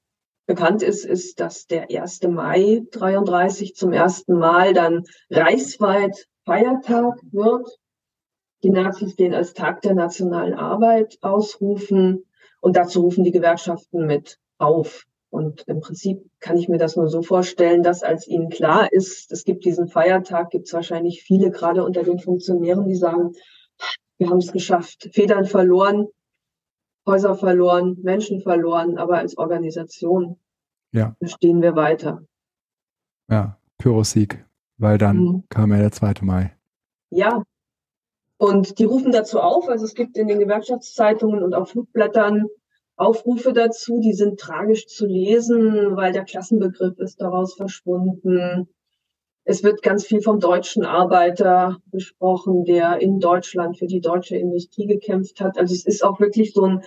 bekannt ist, ist, dass der 1. Mai 33 zum ersten Mal dann reichsweit Feiertag wird die Nazis den als Tag der nationalen Arbeit ausrufen und dazu rufen die Gewerkschaften mit auf. Und im Prinzip kann ich mir das nur so vorstellen, dass als ihnen klar ist, es gibt diesen Feiertag, gibt es wahrscheinlich viele, gerade unter den Funktionären, die sagen, wir haben es geschafft, Federn verloren, Häuser verloren, Menschen verloren, aber als Organisation ja. stehen wir weiter. Ja, Pyrrhus-Sieg, weil dann mhm. kam ja der 2. Mai. Ja, und die rufen dazu auf, also es gibt in den Gewerkschaftszeitungen und auf Flugblättern Aufrufe dazu, die sind tragisch zu lesen, weil der Klassenbegriff ist daraus verschwunden. Es wird ganz viel vom deutschen Arbeiter besprochen, der in Deutschland für die deutsche Industrie gekämpft hat. Also es ist auch wirklich so ein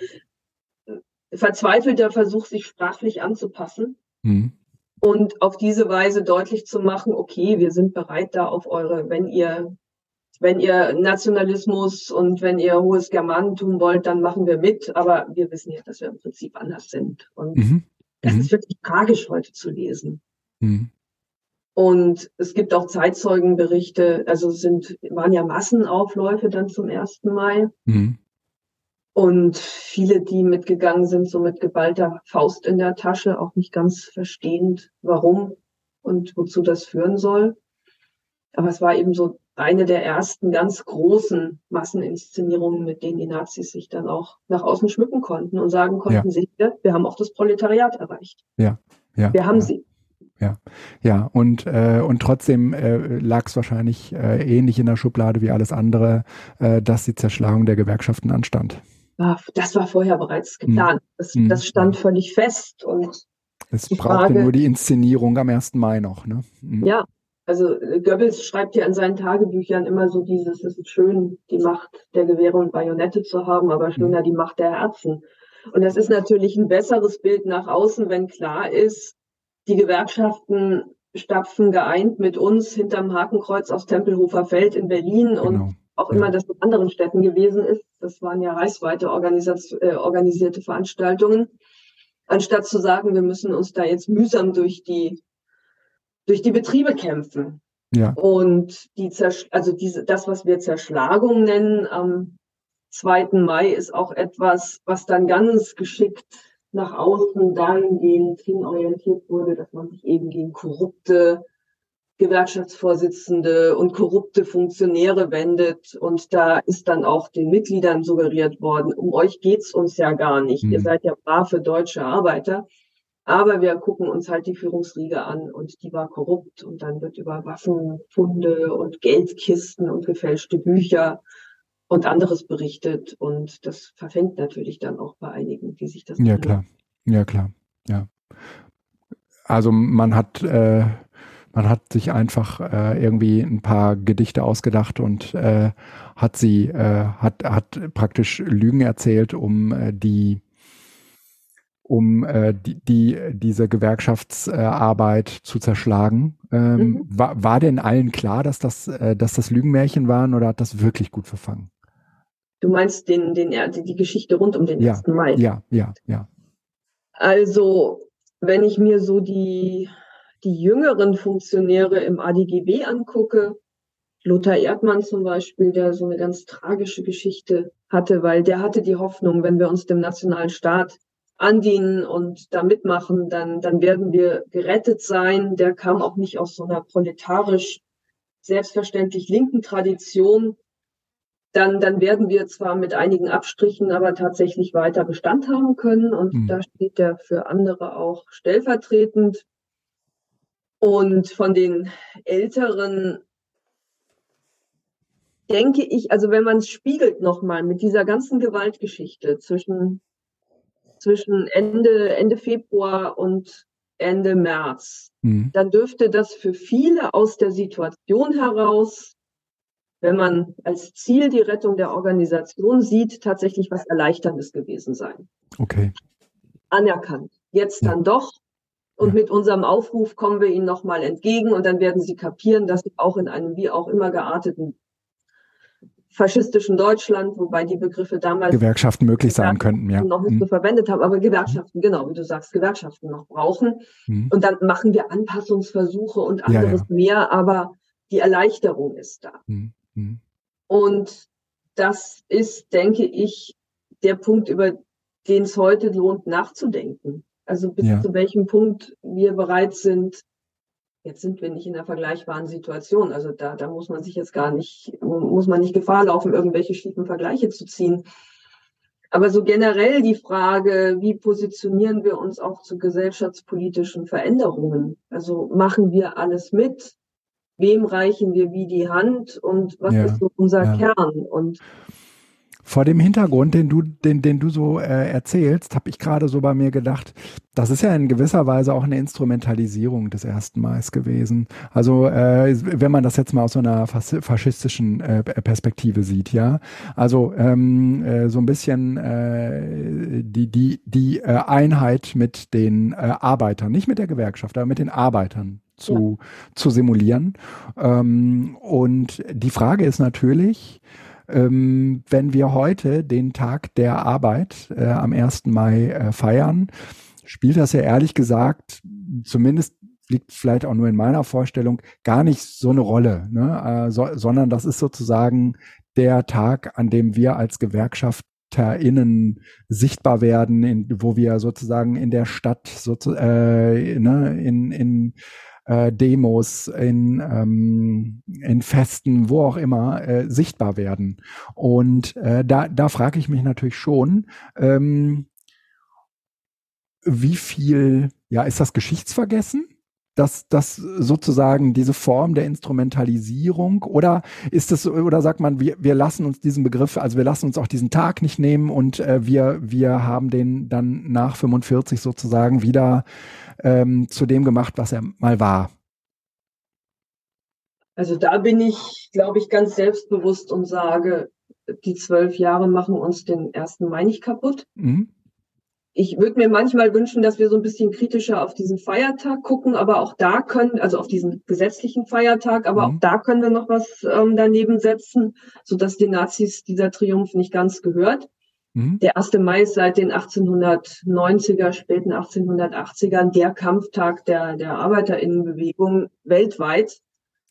verzweifelter Versuch, sich sprachlich anzupassen. Mhm. Und auf diese Weise deutlich zu machen, okay, wir sind bereit da auf eure, wenn ihr wenn ihr Nationalismus und wenn ihr hohes Germanentum wollt, dann machen wir mit. Aber wir wissen ja, dass wir im Prinzip anders sind. Und mhm. das mhm. ist wirklich tragisch heute zu lesen. Mhm. Und es gibt auch Zeitzeugenberichte, also es sind, waren ja Massenaufläufe dann zum 1. Mai. Mhm. Und viele, die mitgegangen sind, so mit geballter Faust in der Tasche, auch nicht ganz verstehend, warum und wozu das führen soll. Aber es war eben so eine der ersten ganz großen Masseninszenierungen, mit denen die Nazis sich dann auch nach außen schmücken konnten und sagen konnten, ja. wir haben auch das Proletariat erreicht. Ja, ja. Wir haben ja. sie. Ja, ja, und, äh, und trotzdem äh, lag es wahrscheinlich äh, ähnlich in der Schublade wie alles andere, äh, dass die Zerschlagung der Gewerkschaften anstand. Das war vorher bereits geplant. Mhm. Das, das stand völlig fest und Es braucht nur die Inszenierung am 1. Mai noch, ne? Mhm. Ja, also äh, Goebbels schreibt ja in seinen Tagebüchern immer so dieses, es ist schön, die Macht der Gewehre und Bajonette zu haben, aber schöner mhm. die Macht der Herzen. Und das ist natürlich ein besseres Bild nach außen, wenn klar ist, die Gewerkschaften stapfen geeint mit uns hinterm Hakenkreuz aus Tempelhofer Feld in Berlin genau. und auch immer das in anderen Städten gewesen ist. Das waren ja reichsweite äh, organisierte Veranstaltungen. Anstatt zu sagen, wir müssen uns da jetzt mühsam durch die durch die Betriebe kämpfen. Ja. Und die Zersch also diese, das, was wir Zerschlagung nennen, am 2. Mai ist auch etwas, was dann ganz geschickt nach außen dahingehend hinorientiert wurde, dass man sich eben gegen korrupte Gewerkschaftsvorsitzende und korrupte Funktionäre wendet. Und da ist dann auch den Mitgliedern suggeriert worden, um euch geht's uns ja gar nicht. Mhm. Ihr seid ja brave deutsche Arbeiter. Aber wir gucken uns halt die Führungsriege an und die war korrupt und dann wird über Waffenfunde und Geldkisten und gefälschte Bücher und anderes berichtet und das verfängt natürlich dann auch bei einigen, die sich das. Ja klar, ja klar, ja. Also man hat äh, man hat sich einfach äh, irgendwie ein paar Gedichte ausgedacht und äh, hat sie äh, hat hat praktisch Lügen erzählt, um äh, die um äh, die, die, diese Gewerkschaftsarbeit zu zerschlagen. Ähm, mhm. war, war denn allen klar, dass das, äh, dass das Lügenmärchen waren oder hat das wirklich gut verfangen? Du meinst den, den, die, die Geschichte rund um den ja, 1. Mai? Ja, ja, ja. Also, wenn ich mir so die, die jüngeren Funktionäre im ADGB angucke, Lothar Erdmann zum Beispiel, der so eine ganz tragische Geschichte hatte, weil der hatte die Hoffnung, wenn wir uns dem nationalen Staat andienen und da mitmachen, dann, dann werden wir gerettet sein. Der kam auch nicht aus so einer proletarisch selbstverständlich linken Tradition. Dann, dann werden wir zwar mit einigen Abstrichen, aber tatsächlich weiter Bestand haben können. Und mhm. da steht der für andere auch stellvertretend. Und von den Älteren denke ich, also wenn man es spiegelt nochmal mit dieser ganzen Gewaltgeschichte zwischen zwischen Ende, Ende Februar und Ende März, mhm. dann dürfte das für viele aus der Situation heraus, wenn man als Ziel die Rettung der Organisation sieht, tatsächlich was Erleichterndes gewesen sein. Okay. Anerkannt. Jetzt ja. dann doch. Und ja. mit unserem Aufruf kommen wir ihnen nochmal entgegen und dann werden sie kapieren, dass sie auch in einem wie auch immer gearteten faschistischen Deutschland, wobei die Begriffe damals Gewerkschaften möglich sein könnten, ja. noch nicht mhm. so verwendet haben, aber Gewerkschaften, genau, wie du sagst, Gewerkschaften noch brauchen. Mhm. Und dann machen wir Anpassungsversuche und anderes ja, ja. mehr, aber die Erleichterung ist da. Mhm. mhm. Und das ist, denke ich, der Punkt, über den es heute lohnt nachzudenken. Also bis ja. zu welchem Punkt wir bereit sind, Jetzt sind wir nicht in einer vergleichbaren Situation. Also da, da muss man sich jetzt gar nicht, muss man nicht Gefahr laufen, irgendwelche schiefen Vergleiche zu ziehen. Aber so generell die Frage, wie positionieren wir uns auch zu gesellschaftspolitischen Veränderungen? Also machen wir alles mit? Wem reichen wir wie die Hand? Und was ja, ist so unser ja. Kern? Und vor dem Hintergrund, den du, den, den du so äh, erzählst, habe ich gerade so bei mir gedacht, das ist ja in gewisser Weise auch eine Instrumentalisierung des ersten Mals gewesen. Also äh, wenn man das jetzt mal aus so einer faschistischen äh, Perspektive sieht, ja. Also ähm, äh, so ein bisschen äh, die, die, die äh, Einheit mit den äh, Arbeitern, nicht mit der Gewerkschaft, aber mit den Arbeitern zu, ja. zu simulieren. Ähm, und die Frage ist natürlich, ähm, wenn wir heute den Tag der Arbeit äh, am 1. Mai äh, feiern, spielt das ja ehrlich gesagt, zumindest liegt vielleicht auch nur in meiner Vorstellung, gar nicht so eine Rolle, ne? äh, so, sondern das ist sozusagen der Tag, an dem wir als GewerkschafterInnen sichtbar werden, in, wo wir sozusagen in der Stadt, so, äh, ne, in, in äh, Demos, in, ähm, in Festen, wo auch immer, äh, sichtbar werden. Und äh, da, da frage ich mich natürlich schon, ähm, wie viel, ja, ist das Geschichtsvergessen? Dass das sozusagen diese Form der Instrumentalisierung oder ist es oder sagt man wir wir lassen uns diesen Begriff also wir lassen uns auch diesen Tag nicht nehmen und äh, wir wir haben den dann nach 45 sozusagen wieder ähm, zu dem gemacht was er mal war. Also da bin ich glaube ich ganz selbstbewusst und sage die zwölf Jahre machen uns den ersten Mai nicht kaputt. Mhm ich würde mir manchmal wünschen, dass wir so ein bisschen kritischer auf diesen Feiertag gucken, aber auch da können, also auf diesen gesetzlichen Feiertag, aber mhm. auch da können wir noch was ähm, daneben setzen, so dass den Nazis dieser Triumph nicht ganz gehört. Mhm. Der 1. Mai ist seit den 1890er, späten 1880ern der Kampftag der, der Arbeiterinnenbewegung weltweit.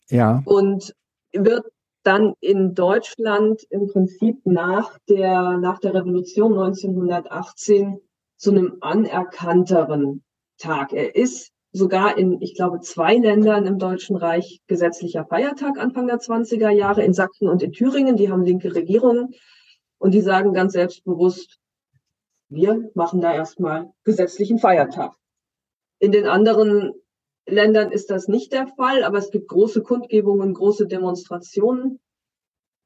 Ja. Und wird dann in Deutschland im Prinzip nach der, nach der Revolution 1918 zu einem anerkannteren Tag. Er ist sogar in, ich glaube, zwei Ländern im Deutschen Reich gesetzlicher Feiertag Anfang der 20er Jahre, in Sachsen und in Thüringen. Die haben linke Regierungen und die sagen ganz selbstbewusst, wir machen da erstmal gesetzlichen Feiertag. In den anderen Ländern ist das nicht der Fall, aber es gibt große Kundgebungen, große Demonstrationen.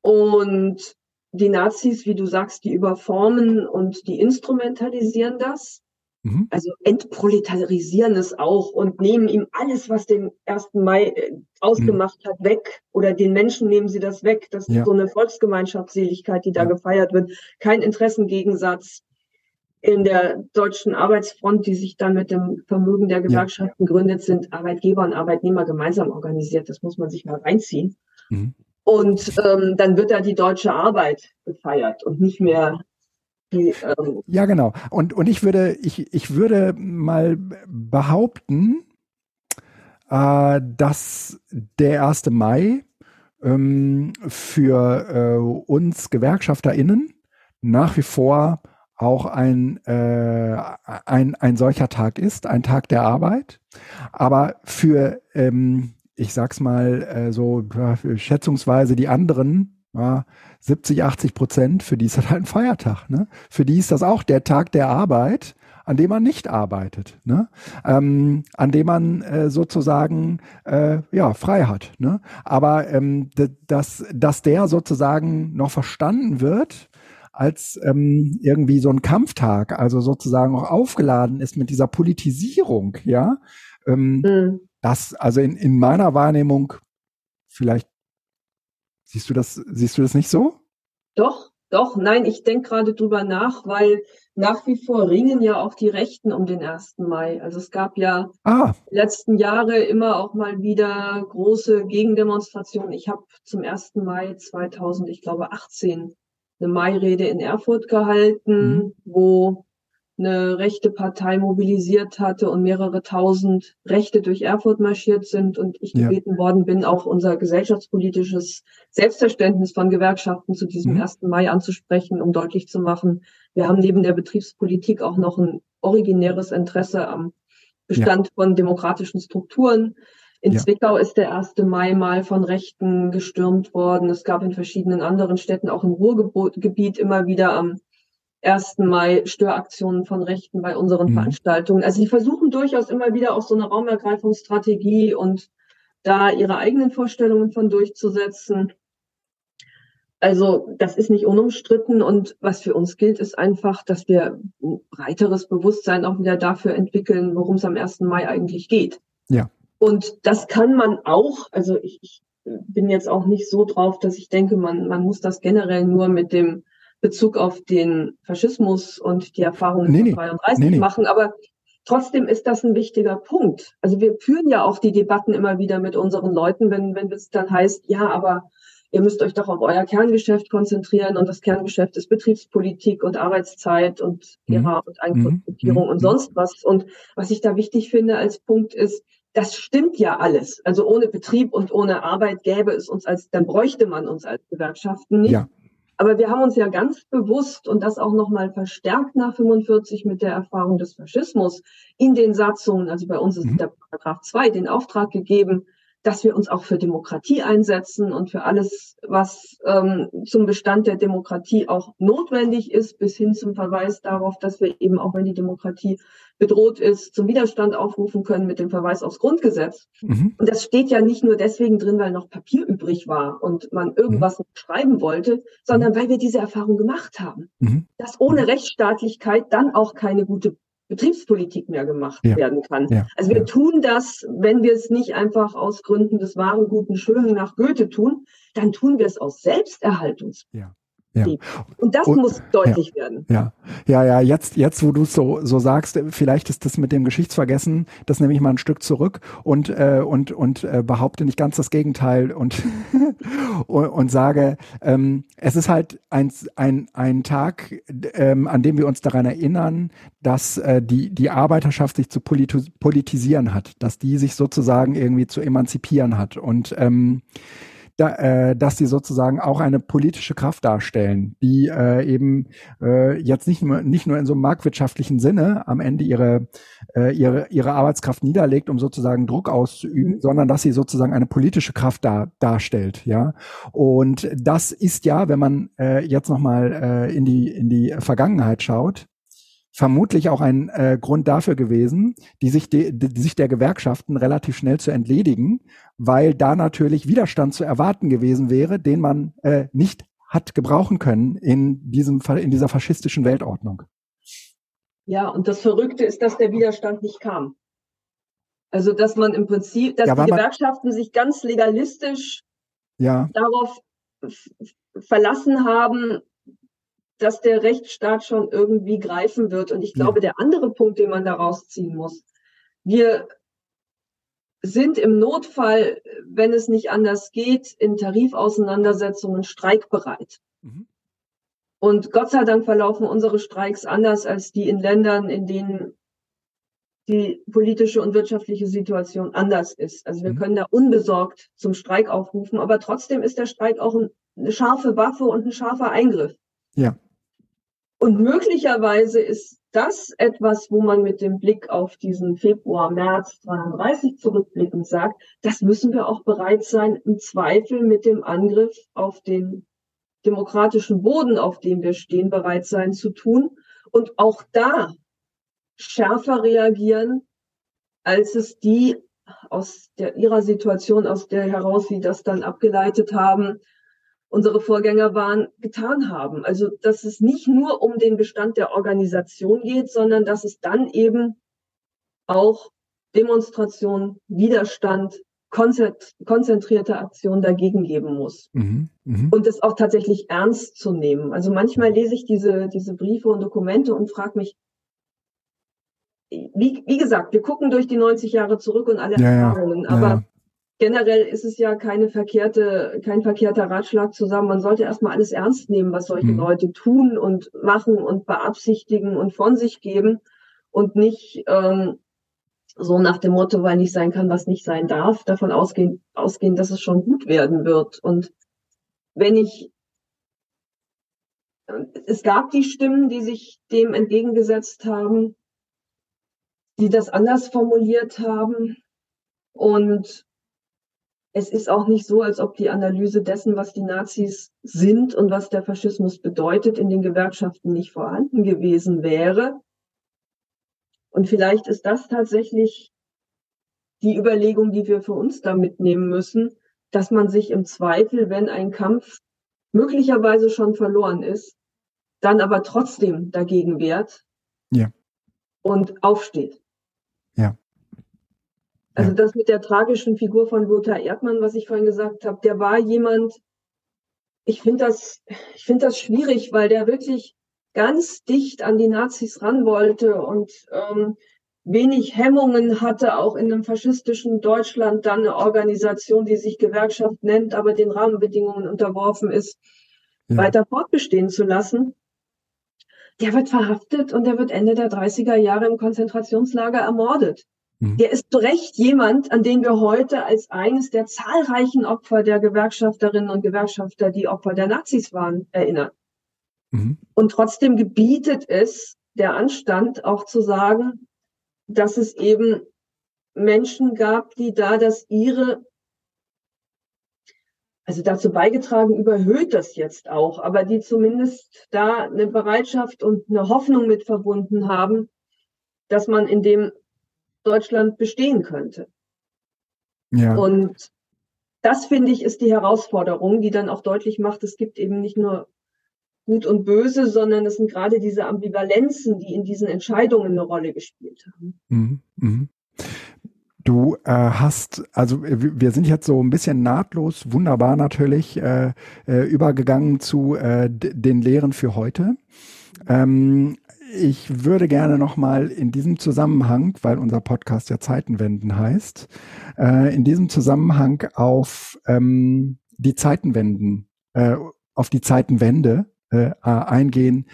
Und die Nazis, wie du sagst, die überformen und die instrumentalisieren das. Mhm. Also entproletarisieren es auch und nehmen ihm alles, was den 1. Mai äh, ausgemacht mhm. hat, weg. Oder den Menschen nehmen sie das weg. Das ja. ist so eine Volksgemeinschaftsseligkeit, die da ja. gefeiert wird. Kein Interessengegensatz in der deutschen Arbeitsfront, die sich dann mit dem Vermögen der Gewerkschaften ja. gründet, sind Arbeitgeber und Arbeitnehmer gemeinsam organisiert. Das muss man sich mal reinziehen. Mhm. Und ähm, dann wird da die deutsche Arbeit gefeiert und nicht mehr die, ähm ja, genau. Und, und ich würde, ich, ich würde mal behaupten, äh, dass der 1. Mai ähm, für äh, uns GewerkschafterInnen nach wie vor auch ein, äh, ein, ein solcher Tag ist, ein Tag der Arbeit. Aber für ähm, ich sag's mal äh, so ja, schätzungsweise die anderen ja, 70, 80 Prozent, für die ist das halt ein Feiertag. Ne? Für die ist das auch der Tag der Arbeit, an dem man nicht arbeitet, ne? ähm, an dem man äh, sozusagen äh, ja frei hat. Ne? Aber ähm, dass, dass der sozusagen noch verstanden wird als ähm, irgendwie so ein Kampftag, also sozusagen auch aufgeladen ist mit dieser Politisierung, ja. Ähm, mhm das, also in, in meiner Wahrnehmung, vielleicht siehst du das, siehst du das nicht so? Doch, doch, nein, ich denke gerade drüber nach, weil nach wie vor ringen ja auch die Rechten um den 1. Mai. Also es gab ja ah. letzten Jahre immer auch mal wieder große Gegendemonstrationen. Ich habe zum 1. Mai 2000, ich glaube 18, eine Mairede in Erfurt gehalten, mhm. wo eine rechte Partei mobilisiert hatte und mehrere tausend Rechte durch Erfurt marschiert sind und ich gebeten ja. worden bin, auch unser gesellschaftspolitisches Selbstverständnis von Gewerkschaften zu diesem mhm. 1. Mai anzusprechen, um deutlich zu machen, wir haben neben der Betriebspolitik auch noch ein originäres Interesse am Bestand ja. von demokratischen Strukturen. In ja. Zwickau ist der 1. Mai mal von Rechten gestürmt worden. Es gab in verschiedenen anderen Städten, auch im Ruhrgebiet, immer wieder am 1. Mai Störaktionen von Rechten bei unseren mhm. Veranstaltungen. Also sie versuchen durchaus immer wieder auch so eine Raumergreifungsstrategie und da ihre eigenen Vorstellungen von durchzusetzen. Also das ist nicht unumstritten und was für uns gilt, ist einfach, dass wir ein breiteres Bewusstsein auch wieder dafür entwickeln, worum es am 1. Mai eigentlich geht. Ja. Und das kann man auch, also ich, ich bin jetzt auch nicht so drauf, dass ich denke, man, man muss das generell nur mit dem Bezug auf den Faschismus und die Erfahrungen nee, von 32 nee, nee. machen, aber trotzdem ist das ein wichtiger Punkt. Also wir führen ja auch die Debatten immer wieder mit unseren Leuten, wenn, wenn es dann heißt, ja, aber ihr müsst euch doch auf euer Kerngeschäft konzentrieren und das Kerngeschäft ist Betriebspolitik und Arbeitszeit und Lehrer mhm. und Eigenkonzipierung mhm. und sonst was. Und was ich da wichtig finde als Punkt ist, das stimmt ja alles. Also ohne Betrieb und ohne Arbeit gäbe es uns als, dann bräuchte man uns als Gewerkschaften nicht. Ja. Aber wir haben uns ja ganz bewusst und das auch nochmal verstärkt nach 45 mit der Erfahrung des Faschismus in den Satzungen, also bei uns ist mhm. der Paragraph 2, den Auftrag gegeben, dass wir uns auch für Demokratie einsetzen und für alles, was ähm, zum Bestand der Demokratie auch notwendig ist, bis hin zum Verweis darauf, dass wir eben auch wenn die Demokratie bedroht ist, zum Widerstand aufrufen können mit dem Verweis aufs Grundgesetz. Mhm. Und das steht ja nicht nur deswegen drin, weil noch Papier übrig war und man irgendwas mhm. schreiben wollte, sondern weil wir diese Erfahrung gemacht haben, mhm. dass ohne Rechtsstaatlichkeit dann auch keine gute Betriebspolitik mehr gemacht ja. werden kann. Ja. Also wir ja. tun das, wenn wir es nicht einfach aus Gründen des wahren, guten, schönen nach Goethe tun, dann tun wir es aus Selbsterhaltungs. Ja. Ja. Und das und, muss deutlich ja, werden. Ja, ja, ja. Jetzt, jetzt, wo du es so so sagst, vielleicht ist das mit dem Geschichtsvergessen, das nehme ich mal ein Stück zurück und äh, und und äh, behaupte nicht ganz das Gegenteil und und, und sage, ähm, es ist halt ein ein ein Tag, ähm, an dem wir uns daran erinnern, dass äh, die die Arbeiterschaft sich zu politisieren hat, dass die sich sozusagen irgendwie zu emanzipieren hat und ähm, da, äh, dass sie sozusagen auch eine politische Kraft darstellen, die äh, eben äh, jetzt nicht nur, nicht nur in so einem marktwirtschaftlichen Sinne am Ende ihre, äh, ihre, ihre Arbeitskraft niederlegt, um sozusagen Druck auszuüben, sondern dass sie sozusagen eine politische Kraft da, darstellt. Ja, Und das ist ja, wenn man äh, jetzt nochmal äh, in, die, in die Vergangenheit schaut, vermutlich auch ein äh, Grund dafür gewesen, die sich, die, die sich der Gewerkschaften relativ schnell zu entledigen, weil da natürlich Widerstand zu erwarten gewesen wäre, den man äh, nicht hat gebrauchen können in diesem in dieser faschistischen Weltordnung. Ja, und das Verrückte ist, dass der Widerstand nicht kam. Also, dass man im Prinzip, dass ja, die Gewerkschaften sich ganz legalistisch ja. darauf verlassen haben, dass der Rechtsstaat schon irgendwie greifen wird. Und ich glaube, der andere Punkt, den man daraus ziehen muss, wir sind im Notfall, wenn es nicht anders geht, in Tarifauseinandersetzungen streikbereit. Mhm. Und Gott sei Dank verlaufen unsere Streiks anders als die in Ländern, in denen die politische und wirtschaftliche Situation anders ist. Also wir mhm. können da unbesorgt zum Streik aufrufen, aber trotzdem ist der Streik auch eine scharfe Waffe und ein scharfer Eingriff. Ja. Und möglicherweise ist das etwas, wo man mit dem Blick auf diesen Februar, März 32 zurückblickend sagt, das müssen wir auch bereit sein, im Zweifel mit dem Angriff auf den demokratischen Boden, auf dem wir stehen, bereit sein zu tun und auch da schärfer reagieren, als es die aus der, ihrer Situation, aus der heraus sie das dann abgeleitet haben, unsere Vorgänger waren, getan haben. Also, dass es nicht nur um den Bestand der Organisation geht, sondern dass es dann eben auch Demonstration, Widerstand, konzentrierte Aktion dagegen geben muss. Mhm, mh. Und es auch tatsächlich ernst zu nehmen. Also manchmal lese ich diese, diese Briefe und Dokumente und frage mich, wie, wie gesagt, wir gucken durch die 90 Jahre zurück und alle ja, Erfahrungen, aber ja generell ist es ja keine verkehrte, kein verkehrter Ratschlag zusammen. Man sollte erstmal alles ernst nehmen, was solche mhm. Leute tun und machen und beabsichtigen und von sich geben und nicht ähm, so nach dem Motto, weil nicht sein kann, was nicht sein darf, davon ausgehen, ausgehen, dass es schon gut werden wird. Und wenn ich es gab die Stimmen, die sich dem entgegengesetzt haben, die das anders formuliert haben. Und es ist auch nicht so, als ob die Analyse dessen, was die Nazis sind und was der Faschismus bedeutet, in den Gewerkschaften nicht vorhanden gewesen wäre. Und vielleicht ist das tatsächlich die Überlegung, die wir für uns da mitnehmen müssen, dass man sich im Zweifel, wenn ein Kampf möglicherweise schon verloren ist, dann aber trotzdem dagegen wehrt ja. und aufsteht. Ja. Also das mit der tragischen Figur von Lothar Erdmann, was ich vorhin gesagt habe, der war jemand, ich finde das, ich finde das schwierig, weil der wirklich ganz dicht an die Nazis ran wollte und ähm, wenig Hemmungen hatte, auch in einem faschistischen Deutschland dann eine Organisation, die sich Gewerkschaft nennt, aber den Rahmenbedingungen unterworfen ist, ja. weiter fortbestehen zu lassen. Der wird verhaftet und der wird Ende der 30er Jahre im Konzentrationslager ermordet. Mhm. Der ist zu Recht jemand, an den wir heute als eines der zahlreichen Opfer der Gewerkschafterinnen und Gewerkschafter, die Opfer der Nazis waren, erinnern. Mhm. Und trotzdem gebietet es der Anstand auch zu sagen, dass es eben Menschen gab, die da das ihre also dazu beigetragen, überhöht das jetzt auch, aber die zumindest da eine Bereitschaft und eine Hoffnung mit verbunden haben, dass man in dem Deutschland bestehen könnte. Ja. Und das finde ich ist die Herausforderung, die dann auch deutlich macht, es gibt eben nicht nur Gut und Böse, sondern es sind gerade diese Ambivalenzen, die in diesen Entscheidungen eine Rolle gespielt haben. Mhm, mh. Du äh, hast, also wir sind jetzt so ein bisschen nahtlos, wunderbar natürlich, äh, äh, übergegangen zu äh, den Lehren für heute. Ähm, ich würde gerne nochmal in diesem Zusammenhang, weil unser Podcast ja Zeitenwenden heißt, äh, in diesem Zusammenhang auf ähm, die Zeitenwenden, äh, auf die Zeitenwende äh, eingehen,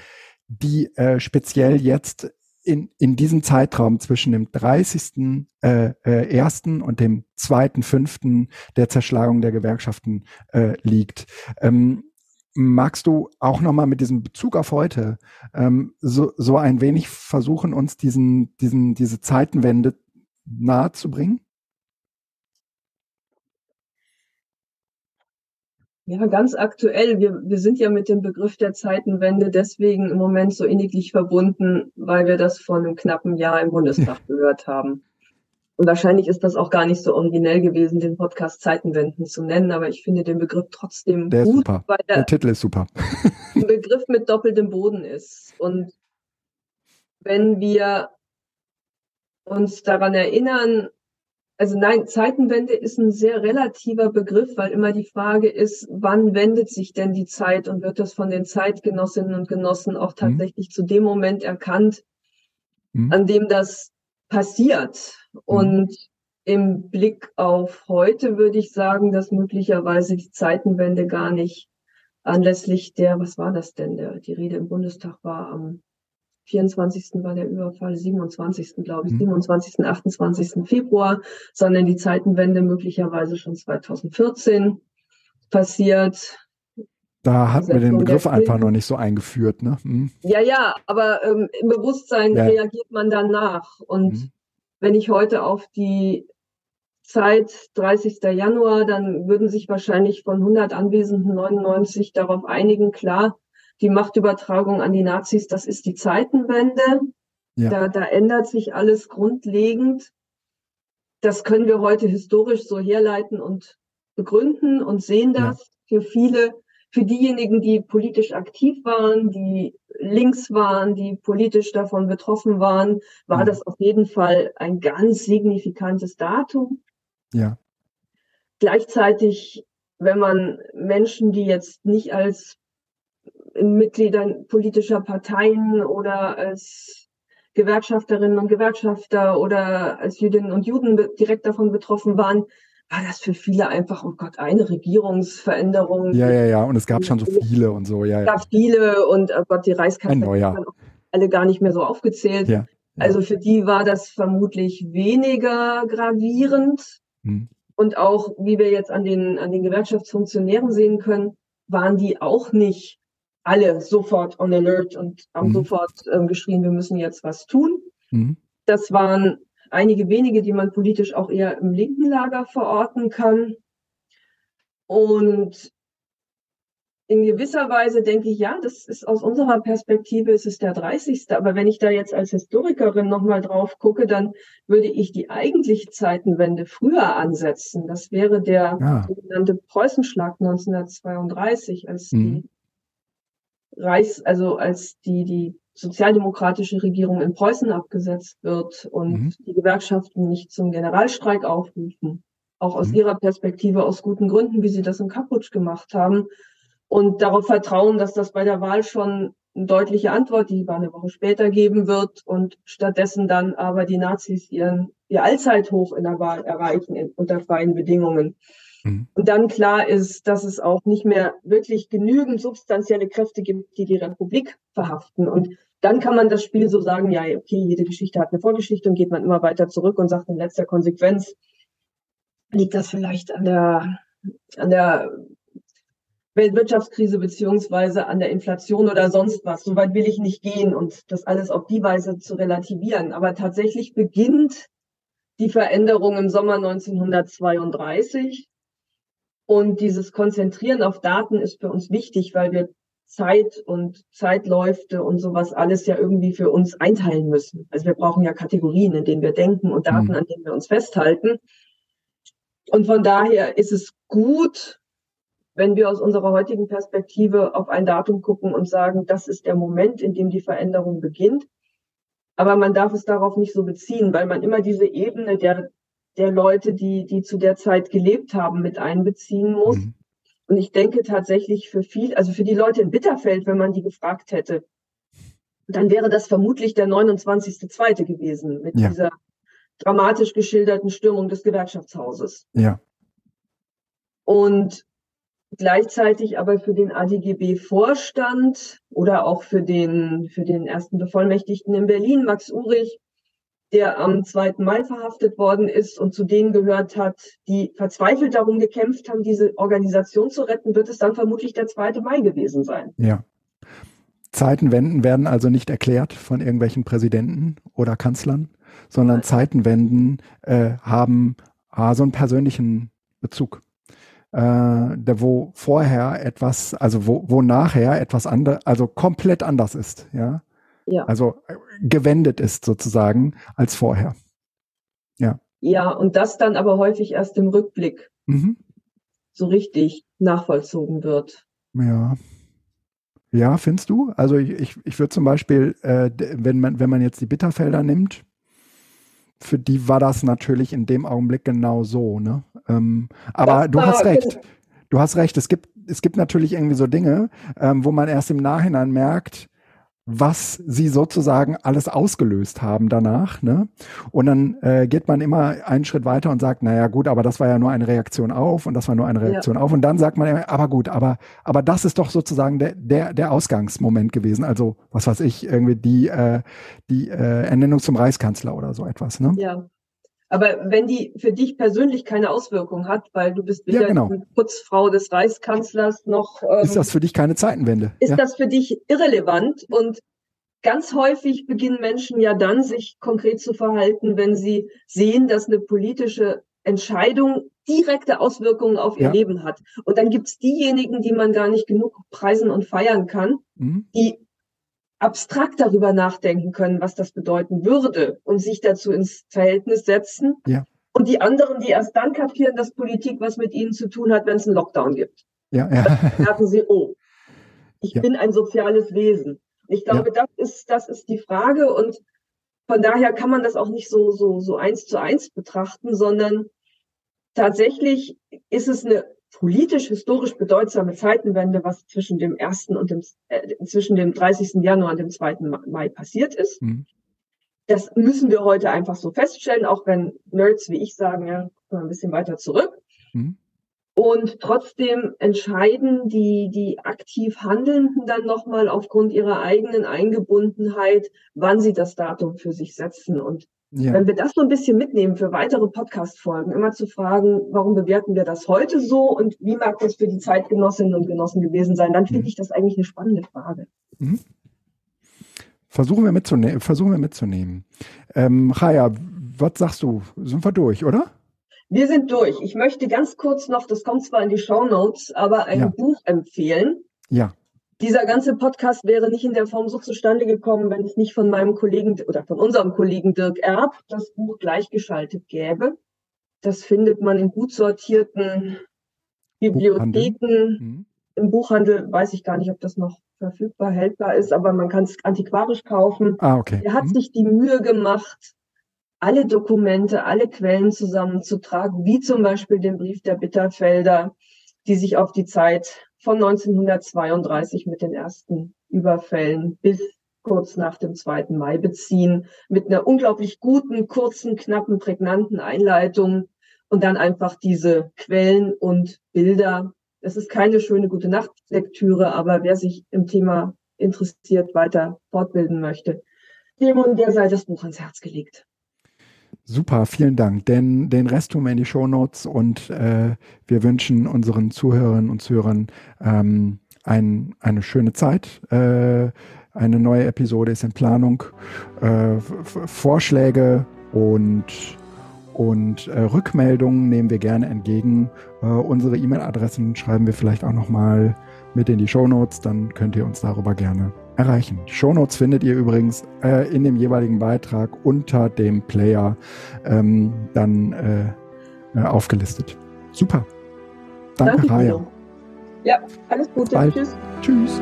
die äh, speziell jetzt in, in diesem Zeitraum zwischen dem 30. Äh, äh, 1. und dem 2.5. der Zerschlagung der Gewerkschaften äh, liegt. Ähm, magst du auch nochmal mit diesem Bezug auf heute ähm, so, so ein wenig versuchen, uns diesen, diesen, diese Zeitenwende nahe zu bringen? Ja, ganz aktuell. Wir, wir sind ja mit dem Begriff der Zeitenwende deswegen im Moment so inniglich verbunden, weil wir das vor einem knappen Jahr im Bundestag gehört haben. Und wahrscheinlich ist das auch gar nicht so originell gewesen, den Podcast Zeitenwenden zu nennen, aber ich finde den Begriff trotzdem der gut, super. weil der, der Titel ist super. ein Begriff mit doppeltem Boden ist. Und wenn wir uns daran erinnern, also nein, Zeitenwende ist ein sehr relativer Begriff, weil immer die Frage ist, wann wendet sich denn die Zeit und wird das von den Zeitgenossinnen und Genossen auch mhm. tatsächlich mhm. zu dem Moment erkannt, mhm. an dem das passiert. Mhm. Und im Blick auf heute würde ich sagen, dass möglicherweise die Zeitenwende gar nicht anlässlich der, was war das denn, der, die Rede im Bundestag war am 24. war der Überfall, 27. glaube ich, mhm. 27., 28. Februar, sondern die Zeitenwende möglicherweise schon 2014 passiert. Da hatten wir den Begriff einfach noch nicht so eingeführt, ne? Mhm. Ja, ja, aber ähm, im Bewusstsein ja. reagiert man danach. Und mhm. wenn ich heute auf die Zeit 30. Januar, dann würden sich wahrscheinlich von 100 Anwesenden 99 darauf einigen, klar, die Machtübertragung an die Nazis, das ist die Zeitenwende. Ja. Da, da ändert sich alles grundlegend. Das können wir heute historisch so herleiten und begründen und sehen das ja. für viele, für diejenigen, die politisch aktiv waren, die links waren, die politisch davon betroffen waren, war ja. das auf jeden Fall ein ganz signifikantes Datum. Ja. Gleichzeitig, wenn man Menschen, die jetzt nicht als Mitgliedern politischer Parteien oder als Gewerkschafterinnen und Gewerkschafter oder als Jüdinnen und Juden direkt davon betroffen waren, war das für viele einfach, oh Gott, eine Regierungsveränderung. Ja, ja, ja, und es gab schon so viele und so, ja. Es gab viele und oh Gott, die Reichskanzler waren alle gar nicht mehr so aufgezählt. Ja, ja. Also für die war das vermutlich weniger gravierend. Hm. Und auch, wie wir jetzt an den, an den Gewerkschaftsfunktionären sehen können, waren die auch nicht alle sofort on alert und haben mhm. sofort ähm, geschrien, wir müssen jetzt was tun. Mhm. Das waren einige wenige, die man politisch auch eher im linken Lager verorten kann. Und in gewisser Weise denke ich, ja, das ist aus unserer Perspektive, ist es der 30. Aber wenn ich da jetzt als Historikerin nochmal drauf gucke, dann würde ich die eigentliche Zeitenwende früher ansetzen. Das wäre der ja. sogenannte Preußenschlag 1932, als mhm. die Reichs, also als die, die sozialdemokratische Regierung in Preußen abgesetzt wird und mhm. die Gewerkschaften nicht zum Generalstreik aufrufen, auch aus mhm. ihrer Perspektive aus guten Gründen, wie sie das in Kaputsch gemacht haben und darauf vertrauen, dass das bei der Wahl schon eine deutliche Antwort, die war eine Woche später geben wird und stattdessen dann aber die Nazis ihren ihr Allzeithoch in der Wahl erreichen in, unter freien Bedingungen. Mhm. Und dann klar ist, dass es auch nicht mehr wirklich genügend substanzielle Kräfte gibt, die die Republik verhaften. Und dann kann man das Spiel so sagen, ja, okay, jede Geschichte hat eine Vorgeschichte und geht man immer weiter zurück und sagt in letzter Konsequenz, liegt das vielleicht an der, an der Weltwirtschaftskrise beziehungsweise an der Inflation oder sonst was. Soweit will ich nicht gehen und das alles auf die Weise zu relativieren. Aber tatsächlich beginnt die Veränderung im Sommer 1932 Und dieses Konzentrieren auf Daten ist für uns wichtig, weil wir Zeit und Zeitläufe und sowas alles ja irgendwie für uns einteilen müssen. Also wir brauchen ja Kategorien, in denen wir denken und Daten, mhm. an denen wir uns festhalten. Und von daher ist es gut, wenn wir aus unserer heutigen Perspektive auf ein Datum gucken und sagen, das ist der Moment, in dem die Veränderung beginnt. Aber man darf es darauf nicht so beziehen, weil man immer diese Ebene der, der Leute, die, die zu der Zeit gelebt haben, mit einbeziehen muss. Mhm. Und ich denke tatsächlich für viel, also für die Leute in Bitterfeld, wenn man die gefragt hätte, dann wäre das vermutlich der 29.2. gewesen mit ja. dieser dramatisch geschilderten Stürmung des Gewerkschaftshauses. Ja. Und gleichzeitig aber für den ADGB-Vorstand oder auch für den, für den ersten Bevollmächtigten in Berlin, Max Urich, der am 2. Mai verhaftet worden ist und zu denen gehört hat, die verzweifelt darum gekämpft haben, diese Organisation zu retten, wird es dann vermutlich der 2. Mai gewesen sein. Ja. Zeitenwenden werden also nicht erklärt von irgendwelchen Präsidenten oder Kanzlern, sondern Nein. Zeitenwenden äh, haben ah, so einen persönlichen Bezug äh, der, wo vorher etwas, also wo, wo nachher etwas anderes, also komplett anders ist, ja. Ja. Also äh, gewendet ist sozusagen als vorher. Ja. Ja, und das dann aber häufig erst im Rückblick mhm. so richtig nachvollzogen wird. Ja. Ja, findest du? Also ich, ich, ich würde zum Beispiel, äh, wenn man, wenn man jetzt die Bitterfelder nimmt, für die war das natürlich in dem Augenblick genau so. Ne? Ähm, aber du hast recht. Du hast recht. Es gibt, es gibt natürlich irgendwie so Dinge, ähm, wo man erst im Nachhinein merkt, was sie sozusagen alles ausgelöst haben danach. Ne? Und dann äh, geht man immer einen Schritt weiter und sagt, naja gut, aber das war ja nur eine Reaktion auf und das war nur eine Reaktion ja. auf. Und dann sagt man, aber gut, aber, aber das ist doch sozusagen der, der, der Ausgangsmoment gewesen. Also, was weiß ich, irgendwie die, äh, die äh, Ernennung zum Reichskanzler oder so etwas. Ne? Ja. Aber wenn die für dich persönlich keine Auswirkung hat, weil du bist weder ja, genau. die Putzfrau des Reichskanzlers noch. Ähm, ist das für dich keine Zeitenwende? Ist ja. das für dich irrelevant? Und ganz häufig beginnen Menschen ja dann, sich konkret zu verhalten, wenn sie sehen, dass eine politische Entscheidung direkte Auswirkungen auf ihr ja. Leben hat. Und dann gibt's diejenigen, die man gar nicht genug preisen und feiern kann, mhm. die abstrakt darüber nachdenken können, was das bedeuten würde und sich dazu ins Verhältnis setzen. Ja. Und die anderen, die erst dann kapieren, dass Politik was mit ihnen zu tun hat, wenn es einen Lockdown gibt. Ja, ja. Dann merken sie, oh, ich ja. bin ein soziales Wesen. Ich glaube, ja. das ist, das ist die Frage und von daher kann man das auch nicht so, so, so eins zu eins betrachten, sondern tatsächlich ist es eine politisch historisch bedeutsame Zeitenwende, was zwischen dem ersten und dem äh, zwischen dem 30. Januar und dem 2. Mai passiert ist. Mhm. Das müssen wir heute einfach so feststellen, auch wenn Nerds wie ich sagen, ja, ein bisschen weiter zurück. Mhm. Und trotzdem entscheiden die, die aktiv Handelnden dann nochmal aufgrund ihrer eigenen Eingebundenheit, wann sie das Datum für sich setzen. Und ja. Wenn wir das so ein bisschen mitnehmen für weitere Podcast-Folgen, immer zu fragen, warum bewerten wir das heute so und wie mag das für die Zeitgenossinnen und Genossen gewesen sein, dann finde mhm. ich das eigentlich eine spannende Frage. Mhm. Versuchen wir, mitzune versuchen wir mitzunehmen. Ähm, Chaya, was sagst du? Sind wir durch, oder? Wir sind durch. Ich möchte ganz kurz noch, das kommt zwar in die Show Notes, aber ein ja. Buch empfehlen. Ja dieser ganze Podcast wäre nicht in der Form so zustande gekommen, wenn es nicht von meinem Kollegen oder von unserem Kollegen Dirk Erb das Buch gleichgeschaltet gäbe. Das findet man in gut sortierten Bibliotheken. Mhm. Im Buchhandel weiß ich gar nicht, ob das noch verfügbar, hältbar ist, aber man kann es antiquarisch kaufen. Ah, okay. Er hat mhm. sich die Mühe gemacht, alle Dokumente, alle Quellen zusammenzutragen, wie zum Beispiel den Brief der Bitterfelder, die sich auf die Zeit von 1932 mit den ersten Überfällen bis kurz nach dem 2. Mai beziehen, mit einer unglaublich guten, kurzen, knappen, prägnanten Einleitung und dann einfach diese Quellen und Bilder. Es ist keine schöne gute Nachtlektüre, aber wer sich im Thema interessiert, weiter fortbilden möchte, dem und der sei das Buch ans Herz gelegt. Super, vielen Dank. Denn den Rest tun wir in die Show Notes und äh, wir wünschen unseren Zuhörerinnen und Zuhörern ähm, ein, eine schöne Zeit. Äh, eine neue Episode ist in Planung. Äh, Vorschläge und und äh, Rückmeldungen nehmen wir gerne entgegen. Äh, unsere E-Mail-Adressen schreiben wir vielleicht auch nochmal mit in die Show Notes, dann könnt ihr uns darüber gerne erreichen. Die Show Notes findet ihr übrigens äh, in dem jeweiligen Beitrag unter dem Player ähm, dann äh, äh, aufgelistet. Super. Danke, Danke Raya. Ja, alles Gute. Bald. Tschüss. Tschüss.